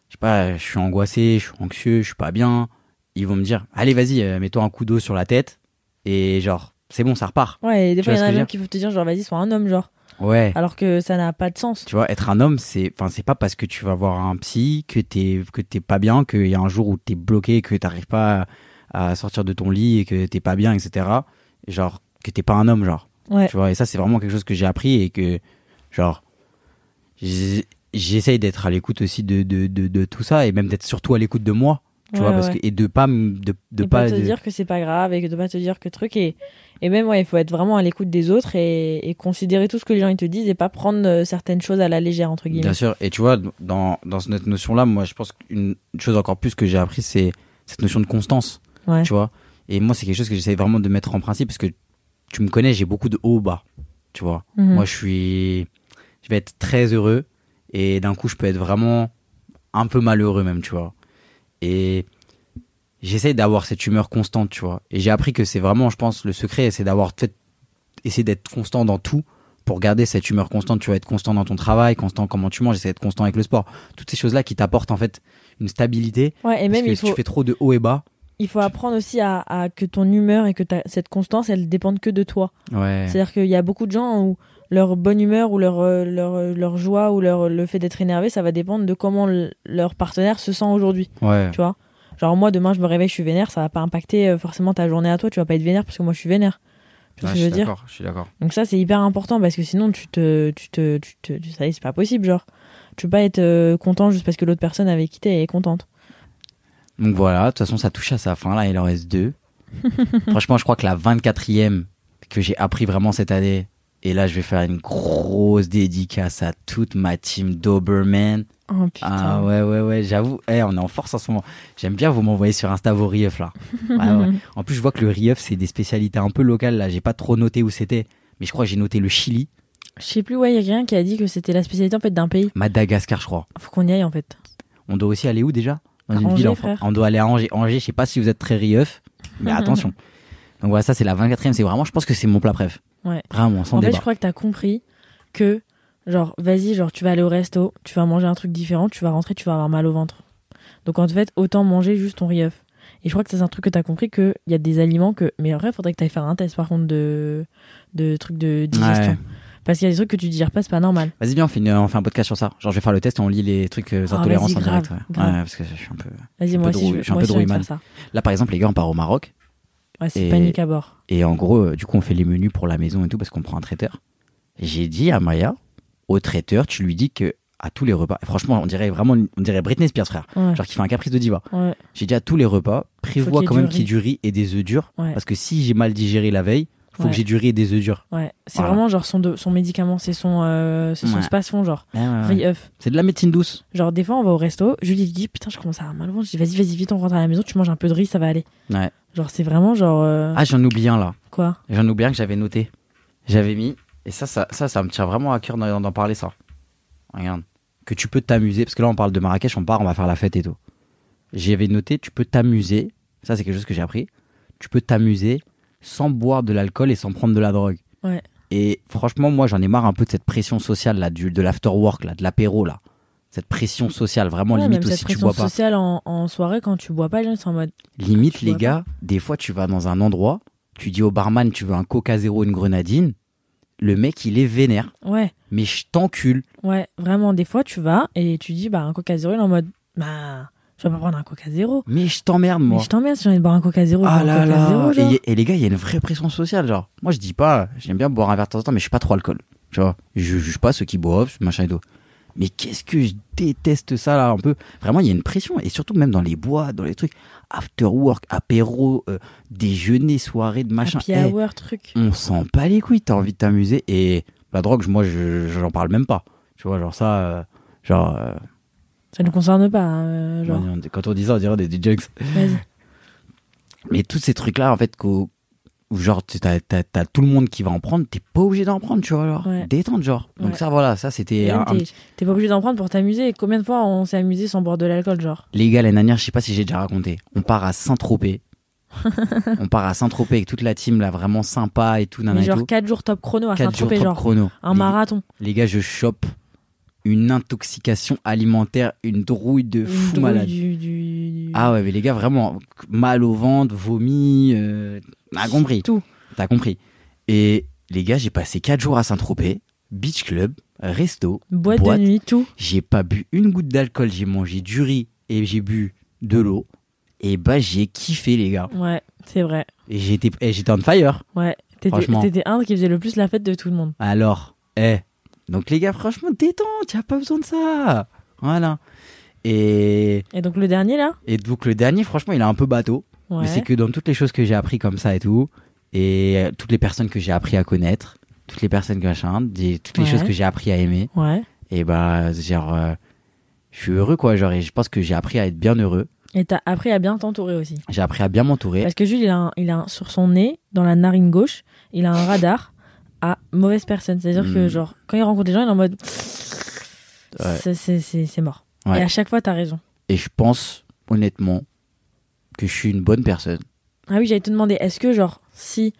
S2: je sais pas, je suis angoissé, je suis anxieux, je suis pas bien, ils vont me dire, allez, vas-y, mets-toi un coup d'eau sur la tête et genre, c'est bon, ça repart.
S1: ouais et des
S2: Tu
S1: fois il y en a même qui vont te dire genre vas-y sois un homme genre
S2: Ouais.
S1: alors que ça n'a pas de sens
S2: Tu vois, être un homme, c'est, enfin, c'est pas parce que tu vas voir un psy que t'es, que t'es pas bien, qu'il y a un jour où t'es bloqué, que t'arrives pas à, sortir de ton lit et que t'es pas bien, etc. Genre, que t'es pas un homme, genre.
S1: ouais
S2: Tu vois, et ça, c'est vraiment quelque chose que j'ai appris et que, genre, j'essaye d'être à l'écoute aussi de, de, de, de tout ça et même d'être surtout à l'écoute de moi. Tu
S1: Ouais,
S2: vois, parce
S1: ouais.
S2: que, et de pas, de, de
S1: et
S2: pas,
S1: pas te dire que c'est pas grave et que de pas te dire que truc et et même ouais il faut être vraiment à l'écoute des autres et, et considérer tout ce que les gens ils te disent et pas prendre euh, certaines choses à la légère entre guillemets
S2: Bien sûr. Et tu vois, dans, dans cette notion-là, moi, je pense qu'une une chose encore plus que j'ai appris, c'est cette notion de constance.
S1: ouais
S2: Tu vois. Et moi, c'est quelque chose que j'essaie vraiment de mettre en principe parce que tu me connais, j'ai beaucoup de hauts bas. Tu vois.
S1: Mhm.
S2: Moi, je suis, je vais être très heureux et d'un coup, je peux être vraiment un peu malheureux même, tu vois. Et j'essaie d'avoir cette humeur constante, tu vois. Et j'ai appris que c'est vraiment, je pense, le secret, c'est d'avoir peut-être essayer d'être constant dans tout pour garder cette humeur constante. Tu vas être constant dans ton travail, constant comment tu manges, essayer d'être constant avec le sport. Toutes ces choses-là qui t'apportent en fait une stabilité.
S1: ouais et
S2: parce
S1: même
S2: que
S1: il
S2: si
S1: faut
S2: tu fais trop de haut et bas,
S1: il faut apprendre aussi à, à que ton humeur et que ta, cette constance elle dépende que de toi
S2: ouais,
S1: c'est à dire qu'il y a beaucoup de gens où leur bonne humeur ou leur euh, leur euh, leur joie ou leur le fait d'être énervé ça va dépendre de comment le- leur partenaire se sent aujourd'hui
S2: ouais,
S1: tu vois? Genre moi demain je me réveille je suis vénère ça va pas impacter euh, forcément ta journée à toi tu vas pas être vénère parce que moi je suis vénère tu vois
S2: Ouais,
S1: ce que je veux
S2: suis
S1: dire
S2: d'accord, je suis d'accord.
S1: Donc ça c'est hyper important parce que sinon tu te tu te tu te tu- ça y est, c'est pas possible genre tu peux pas être euh, content juste parce que l'autre personne avec qui t'es est contente.
S2: Donc voilà, de toute façon, ça touche à sa fin. Là, il en reste deux. Franchement, je crois que la 24e que j'ai appris vraiment cette année, et là, je vais faire une grosse dédicace à toute ma team Doberman.
S1: Oh putain.
S2: Ah ouais, ouais, ouais, j'avoue. Eh, on est en force en ce moment. J'aime bien vous m'envoyer sur Insta vos riefs là. Ouais, ouais. En plus, je vois que le rief, c'est des spécialités un peu locales là. J'ai pas trop noté où c'était, mais je crois que j'ai noté le Chili,
S1: Je sais plus ouais, il y a quelqu'un qui a dit que c'était la spécialité en fait d'un pays.
S2: Madagascar, je crois.
S1: Faut qu'on y aille en fait.
S2: On doit aussi aller où déjà? Dans
S1: À
S2: une
S1: Angers,
S2: ville en. France. On doit aller à Angers. Angers, je sais pas si vous êtes très rief, mais attention. Donc voilà, ça c'est la 24e. C'est vraiment, je pense que c'est mon plat préf.
S1: Ouais.
S2: Vraiment, sans
S1: en fait, je crois que t'as compris que genre vas-y, genre tu vas aller au resto, tu vas manger un truc différent, tu vas rentrer, tu vas avoir mal au ventre. Donc en fait, autant manger juste ton riz œuf. Et je crois que c'est un truc que t'as compris qu'il y a des aliments que. Mais en vrai, faudrait que t'ailles faire un test par contre de, de trucs de digestion.
S2: Ouais.
S1: Parce qu'il y a des trucs que tu digères pas, c'est pas normal.
S2: Vas-y, bien, on fait, une- on fait un podcast sur ça. Genre, je vais faire le test et on lit les trucs euh,
S1: Ah,
S2: intolérances en direct. Ouais. parce que je suis un peu.
S1: Vas-y, moi aussi, je,
S2: suis un peu. Là, par exemple, les gars, on part au Maroc.
S1: Ouais, c'est panique à bord.
S2: Et en gros, euh, du coup, on fait les menus pour la maison et tout parce qu'on prend un traiteur. J'ai dit à Maya, au traiteur, tu lui dis que à tous les repas, franchement, on dirait vraiment, on dirait Britney Spears, frère.
S1: Ouais,
S2: Genre qui fait un caprice de diva.
S1: ouais,
S2: J'ai dit à tous les repas, prévois quand même qu'il y ait du riz et des œufs durs.
S1: ouais,
S2: Parce que si j'ai mal digéré la veille, faut que j'ai du riz et des œufs durs.
S1: ouais. C'est
S2: Voilà.
S1: vraiment genre son, de- son médicament, c'est son, euh, son spasson, genre. Riz œuf.
S2: C'est de la médecine douce.
S1: Genre, des fois, on va au resto, Julie dit, putain, je commence à avoir mal au ventre. Je dis, vas-y, vas-y, vite, on rentre à la maison, tu manges un peu de riz, ça va aller.
S2: Ouais.
S1: Genre, c'est vraiment genre. euh,
S2: Ah, j'en oublie un là.
S1: Quoi?
S2: J'en oublie un que j'avais noté. J'avais mis, et ça, ça, ça, ça me tient vraiment à cœur d'en parler, ça. regarde, que tu peux t'amuser, parce que là on parle de Marrakech, on part, on va faire la fête et tout. J'avais noté, tu peux t'amuser, ça c'est quelque chose que j'ai appris, tu peux t'amuser sans boire de l'alcool et sans prendre de la drogue.
S1: Ouais.
S2: Et franchement, moi j'en ai marre un peu de cette pression sociale là, du, de l'afterwork là, de l'apéro là. Cette pression sociale, vraiment
S1: Ouais,
S2: limite aussi tu bois pas.
S1: sociale en, en soirée, quand tu bois pas, les gens sont en mode.
S2: Limite, les gars, des fois, tu vas dans un endroit, tu dis au barman, tu veux un Coca Zéro, une grenadine. Le mec, il est vénère.
S1: Ouais,
S2: Mais je t'encule.
S1: ouais, vraiment, des fois tu vas et tu dis, bah un coca zéro, il est en mode, bah, je vais pas prendre un coca zéro.
S2: Mais je t'emmerde,
S1: Mais
S2: moi.
S1: je t'emmerde si j'ai envie de boire un coca zéro.
S2: Ah là là.
S1: zéro,
S2: et les gars, il y a une vraie pression sociale, genre. Moi, je dis pas, j'aime bien boire un verre de temps en temps, mais je suis pas trop alcool. Tu vois. Je juge pas ceux qui boivent, machin et tout. Mais qu'est-ce que je déteste ça, là, un peu. Vraiment, il y a une pression. Et surtout, même dans les bois, dans les trucs. After work, apéro, euh, déjeuner, soirée, de machin.
S1: Happy
S2: Eh,
S1: hour, truc.
S2: on s'en pas les couilles, t'as envie de t'amuser. Et la drogue, moi, je j'en parle même pas. Tu vois, genre ça, euh, genre, euh,
S1: Ça ne concerne pas, hein, genre.
S2: quand on dit ça, on dirait des, des. Mais tous ces trucs-là, en fait, qu'au- genre, t'as, tout le monde qui va en prendre, t'es pas obligé d'en prendre, tu vois, alors.
S1: Ouais.
S2: Détente, genre. Donc
S1: Ouais.
S2: ça, voilà, ça, c'était un,
S1: t'es- pas obligé d'en prendre pour t'amuser. Combien de fois on s'est amusé sans boire de l'alcool, genre?
S2: Les gars, l'année dernière, je sais pas si j'ai déjà raconté. On part à Saint-Tropez. on part à Saint-Tropez avec toute la team, là, vraiment sympa et tout, nanana
S1: Mais genre
S2: tout.
S1: 4 jours top chrono à Saint-Tropez,
S2: top
S1: genre.
S2: chrono.
S1: Un
S2: Les-
S1: marathon.
S2: Les gars, je chope une intoxication alimentaire, une drouille de fou
S1: drouille
S2: malade.
S1: du,
S2: Ah ouais, mais les gars, vraiment, mal au ventre, vomi, euh, t'as compris.
S1: Tout.
S2: T'as compris. Et les gars, j'ai passé 4 jours à Saint-Tropez, beach club, resto,
S1: Boîte,
S2: boîte.
S1: de nuit, tout.
S2: j'ai pas bu une goutte d'alcool, j'ai mangé du riz et j'ai bu de l'eau. Et bah, j'ai kiffé, les gars.
S1: Ouais, c'est vrai.
S2: Et j'étais, on fire.
S1: Ouais. T'étais un qui faisait le plus la fête de tout le monde.
S2: Alors, eh. Donc, les gars, franchement, détente, y a pas besoin de ça. Voilà. Et,
S1: Et donc le dernier là?
S2: Et donc, le dernier, franchement, il est un peu bateau.
S1: Ouais.
S2: Mais c'est que dans toutes les choses que j'ai appris comme ça et tout, et euh, toutes les personnes que j'ai appris à connaître, toutes les personnes que machin, toutes les
S1: Ouais.
S2: choses que j'ai appris à aimer,
S1: Ouais.
S2: et bah, genre, euh, je suis heureux quoi, genre, et je pense que j'ai appris à être bien heureux.
S1: Et t'as appris à bien t'entourer aussi.
S2: J'ai appris à bien m'entourer.
S1: Parce que Jules, il a, un- il a un- sur son nez, dans la narine gauche, il a un radar à mauvaise personne. C'est-à-dire que,
S2: Mm.
S1: genre, quand il rencontre des gens, il est en mode.
S2: Ouais.
S1: C'est- mort.
S2: Ouais.
S1: Et à chaque fois, t'as raison.
S2: Et je pense, honnêtement, que je suis une bonne personne.
S1: Ah oui, j'allais te demander, est-ce que, genre, si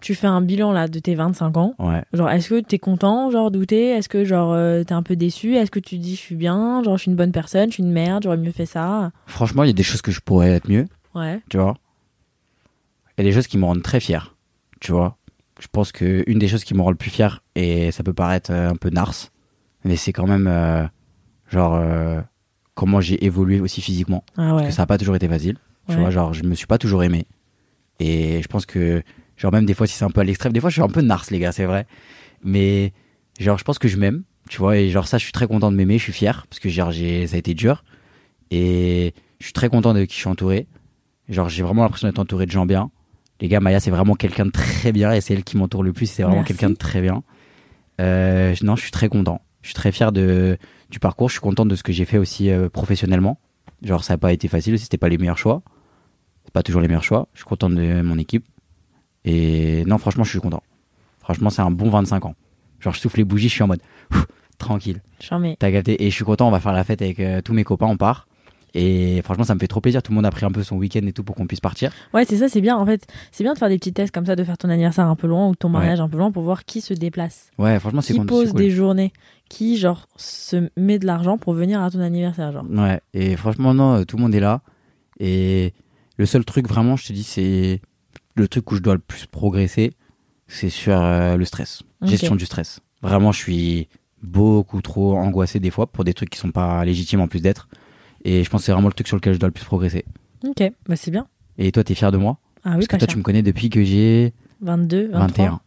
S1: tu fais un bilan là de tes 25 ans,
S2: Ouais.
S1: genre, est-ce que t'es content, genre, douté Est-ce que, genre, euh, t'es un peu déçu? Est-ce que tu te dis, je suis bien Genre, je suis une bonne personne, je suis une merde, j'aurais mieux fait ça?
S2: Franchement, il y a des choses que je pourrais être mieux,
S1: Ouais.
S2: tu vois? Il y a des choses qui me rendent très fier, tu vois? Je pense que une des choses qui me rend le plus fier, et ça peut paraître euh, un peu nars, mais c'est quand même, euh, genre, euh, comment j'ai évolué aussi physiquement.
S1: Ah
S2: Parce que ça n'a pas toujours été facile. Tu
S1: Ouais.
S2: vois, genre, je me suis pas toujours aimé. Et je pense que, genre, même des fois, si c'est un peu à l'extrême, des fois, je suis un peu nars, les gars, c'est vrai. Mais, genre, je pense que je m'aime, tu vois, et genre, ça, je suis très content de m'aimer, je suis fier, parce que, genre, j'ai, ça a été dur. Et je suis très content de qui je suis entouré. Genre, j'ai vraiment l'impression d'être entouré de gens bien. Les gars, Maya, c'est vraiment quelqu'un de très bien, et c'est elle qui m'entoure le plus, c'est vraiment quelqu'un de très bien. Euh, non, je suis très content. Je suis très fier de, du parcours, je suis content de ce que j'ai fait aussi euh, professionnellement. Genre, ça n'a pas été facile aussi, c'était pas les meilleurs choix. C'est pas toujours les meilleurs choix. Je suis content de mon équipe. Et non, franchement, je suis content. Franchement, c'est un bon 25 ans. Genre, je souffle les bougies, je suis en mode ouf, tranquille. T'as gâté. Et je suis content, on va faire la fête avec euh, tous mes copains, on part. Et franchement, ça me fait trop plaisir. Tout le monde a pris un peu son week-end et tout pour qu'on puisse partir.
S1: Ouais, c'est ça, c'est bien. En fait, c'est bien de faire des petits tests comme ça, de faire ton anniversaire un peu loin ou ton
S2: Ouais.
S1: mariage un peu loin pour voir qui se déplace.
S2: Ouais, franchement, c'est
S1: Qui pose
S2: cool.
S1: des journées. Qui, genre, se met de l'argent pour venir à ton anniversaire, genre.
S2: Ouais, et franchement, non, euh, tout le monde est là. Et le seul truc, vraiment, je te dis, c'est le truc où je dois le plus progresser, c'est sur euh, le stress. Gestion du stress. Vraiment, je suis beaucoup trop angoissé des fois pour des trucs qui sont pas légitimes en plus d'être. Et je pense que c'est vraiment le truc sur lequel je dois le plus progresser.
S1: Ok, bah c'est bien.
S2: Et toi, t'es fier de moi
S1: Ah oui,
S2: Parce que
S1: pas
S2: toi,
S1: cher.
S2: tu me connais depuis que j'ai
S1: 22, 23.
S2: 21.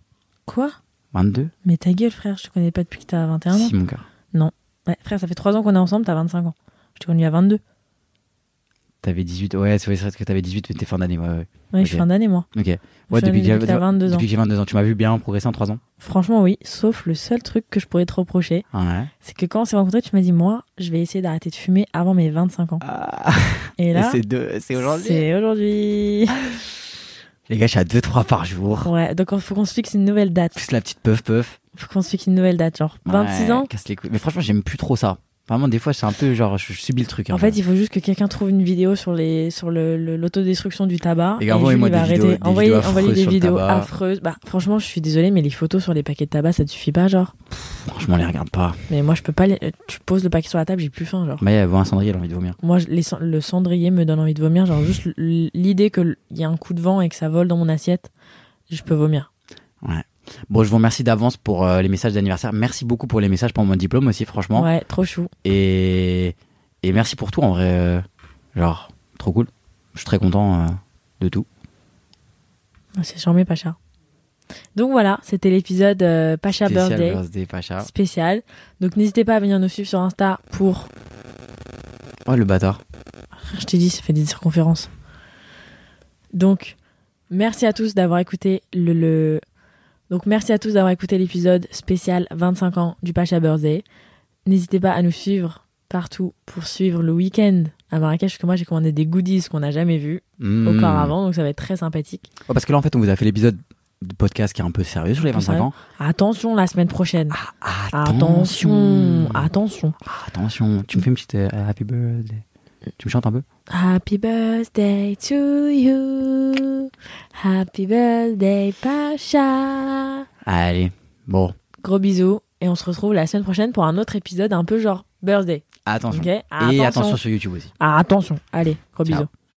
S1: Quoi
S2: 22
S1: Mais ta gueule, frère, je te connais pas depuis que t'as 21 ans.
S2: Si, mon gars.
S1: Ouais, frère, ça fait 3 ans qu'on est ensemble, t'as 25 ans. Je t'ai connu à 22.
S2: T'avais 18. Ouais, c'est vrai que t'avais 18, mais t'es fin d'année. Ouais, ouais.
S1: Ouais, je suis fin d'année, moi.
S2: Ok. Ouais, depuis, que j'ai-
S1: que t'as 22 ans.
S2: depuis que j'ai 22 ans. Tu m'as vu bien progresser en 3 ans?
S1: Franchement, oui. Sauf le seul truc que je pourrais te reprocher,
S2: Ouais.
S1: c'est que quand on s'est rencontrés, tu m'as dit, moi, je vais essayer d'arrêter de fumer avant mes 25 ans.
S2: Ah,
S1: Et là,
S2: c'est aujourd'hui.
S1: c'est aujourd'hui.
S2: Les gars, je suis à 2-3 par jour.
S1: Ouais, donc il faut qu'on se fixe une nouvelle date.
S2: Plus la petite puff puff.
S1: Faut qu'on se fixe une nouvelle date, genre 26
S2: Ouais,
S1: ans.
S2: casse les couilles. Mais franchement, j'aime plus trop ça. Vraiment, des fois, c'est un peu genre, je, je subis le truc. hein.
S1: En fait, il faut juste que quelqu'un trouve une vidéo sur les sur le l'autodestruction du tabac.
S2: Et
S1: Et,
S2: envoyez-moi des vidéos- des
S1: Envoyez,
S2: vidéos
S1: envoyez des vidéos affreuses. Bah, franchement, je suis désolée, mais les photos sur les paquets de tabac, ça te suffit pas, genre.
S2: franchement, on les regarde pas.
S1: Mais moi, je peux pas. Les... Tu poses le paquet sur la table, j'ai plus faim, genre.
S2: Mais elle voit un cendrier, elle a envie de vomir.
S1: Moi, les le cendrier me donne envie de vomir, genre juste l'idée qu'il y a un coup de vent et que ça vole dans mon assiette, je peux vomir.
S2: Ouais. Bon, je vous remercie d'avance pour euh, les messages d'anniversaire. Merci beaucoup pour les messages pour mon diplôme aussi, franchement.
S1: Ouais, trop chou.
S2: Et, et merci pour tout, en vrai. euh, genre, trop cool. Je suis très content euh, de tout.
S1: Ah, C'est charmé, Pacha. Donc voilà, c'était l'épisode euh, Pacha
S2: Spécial
S1: Birthday
S2: birthday, Pacha.
S1: spécial. Donc n'hésitez pas à venir nous suivre sur Insta pour.
S2: Oh, le bâtard.
S1: Je t'ai dit, ça fait des circonférences. Donc, merci à tous d'avoir écouté le, le- Donc merci à tous d'avoir écouté l'épisode spécial 25 ans du Pacha Birthday. N'hésitez pas à nous suivre partout pour suivre le week-end à Marrakech, parce que moi j'ai commandé des goodies qu'on n'a jamais vus
S2: Mmh.
S1: auparavant, donc ça va être très sympathique.
S2: Ouais, parce que là, en fait, on vous a fait l'épisode de podcast qui est un peu sérieux sur les
S1: Un peu
S2: 25
S1: sérieux.
S2: ans.
S1: Attention la semaine prochaine.
S2: Ah,
S1: Attention, attention.
S2: Attention, tu me fais une petite euh, happy birthday. Tu me chantes un peu
S1: Happy birthday to you. Happy birthday, Pacha.
S2: Allez, bon,
S1: Gros bisous. Et on se retrouve la semaine prochaine pour un autre épisode un peu genre birthday.
S2: attention. Et
S1: attention.
S2: attention sur YouTube aussi.
S1: Ah, attention. Allez, gros
S2: Ciao.
S1: bisous.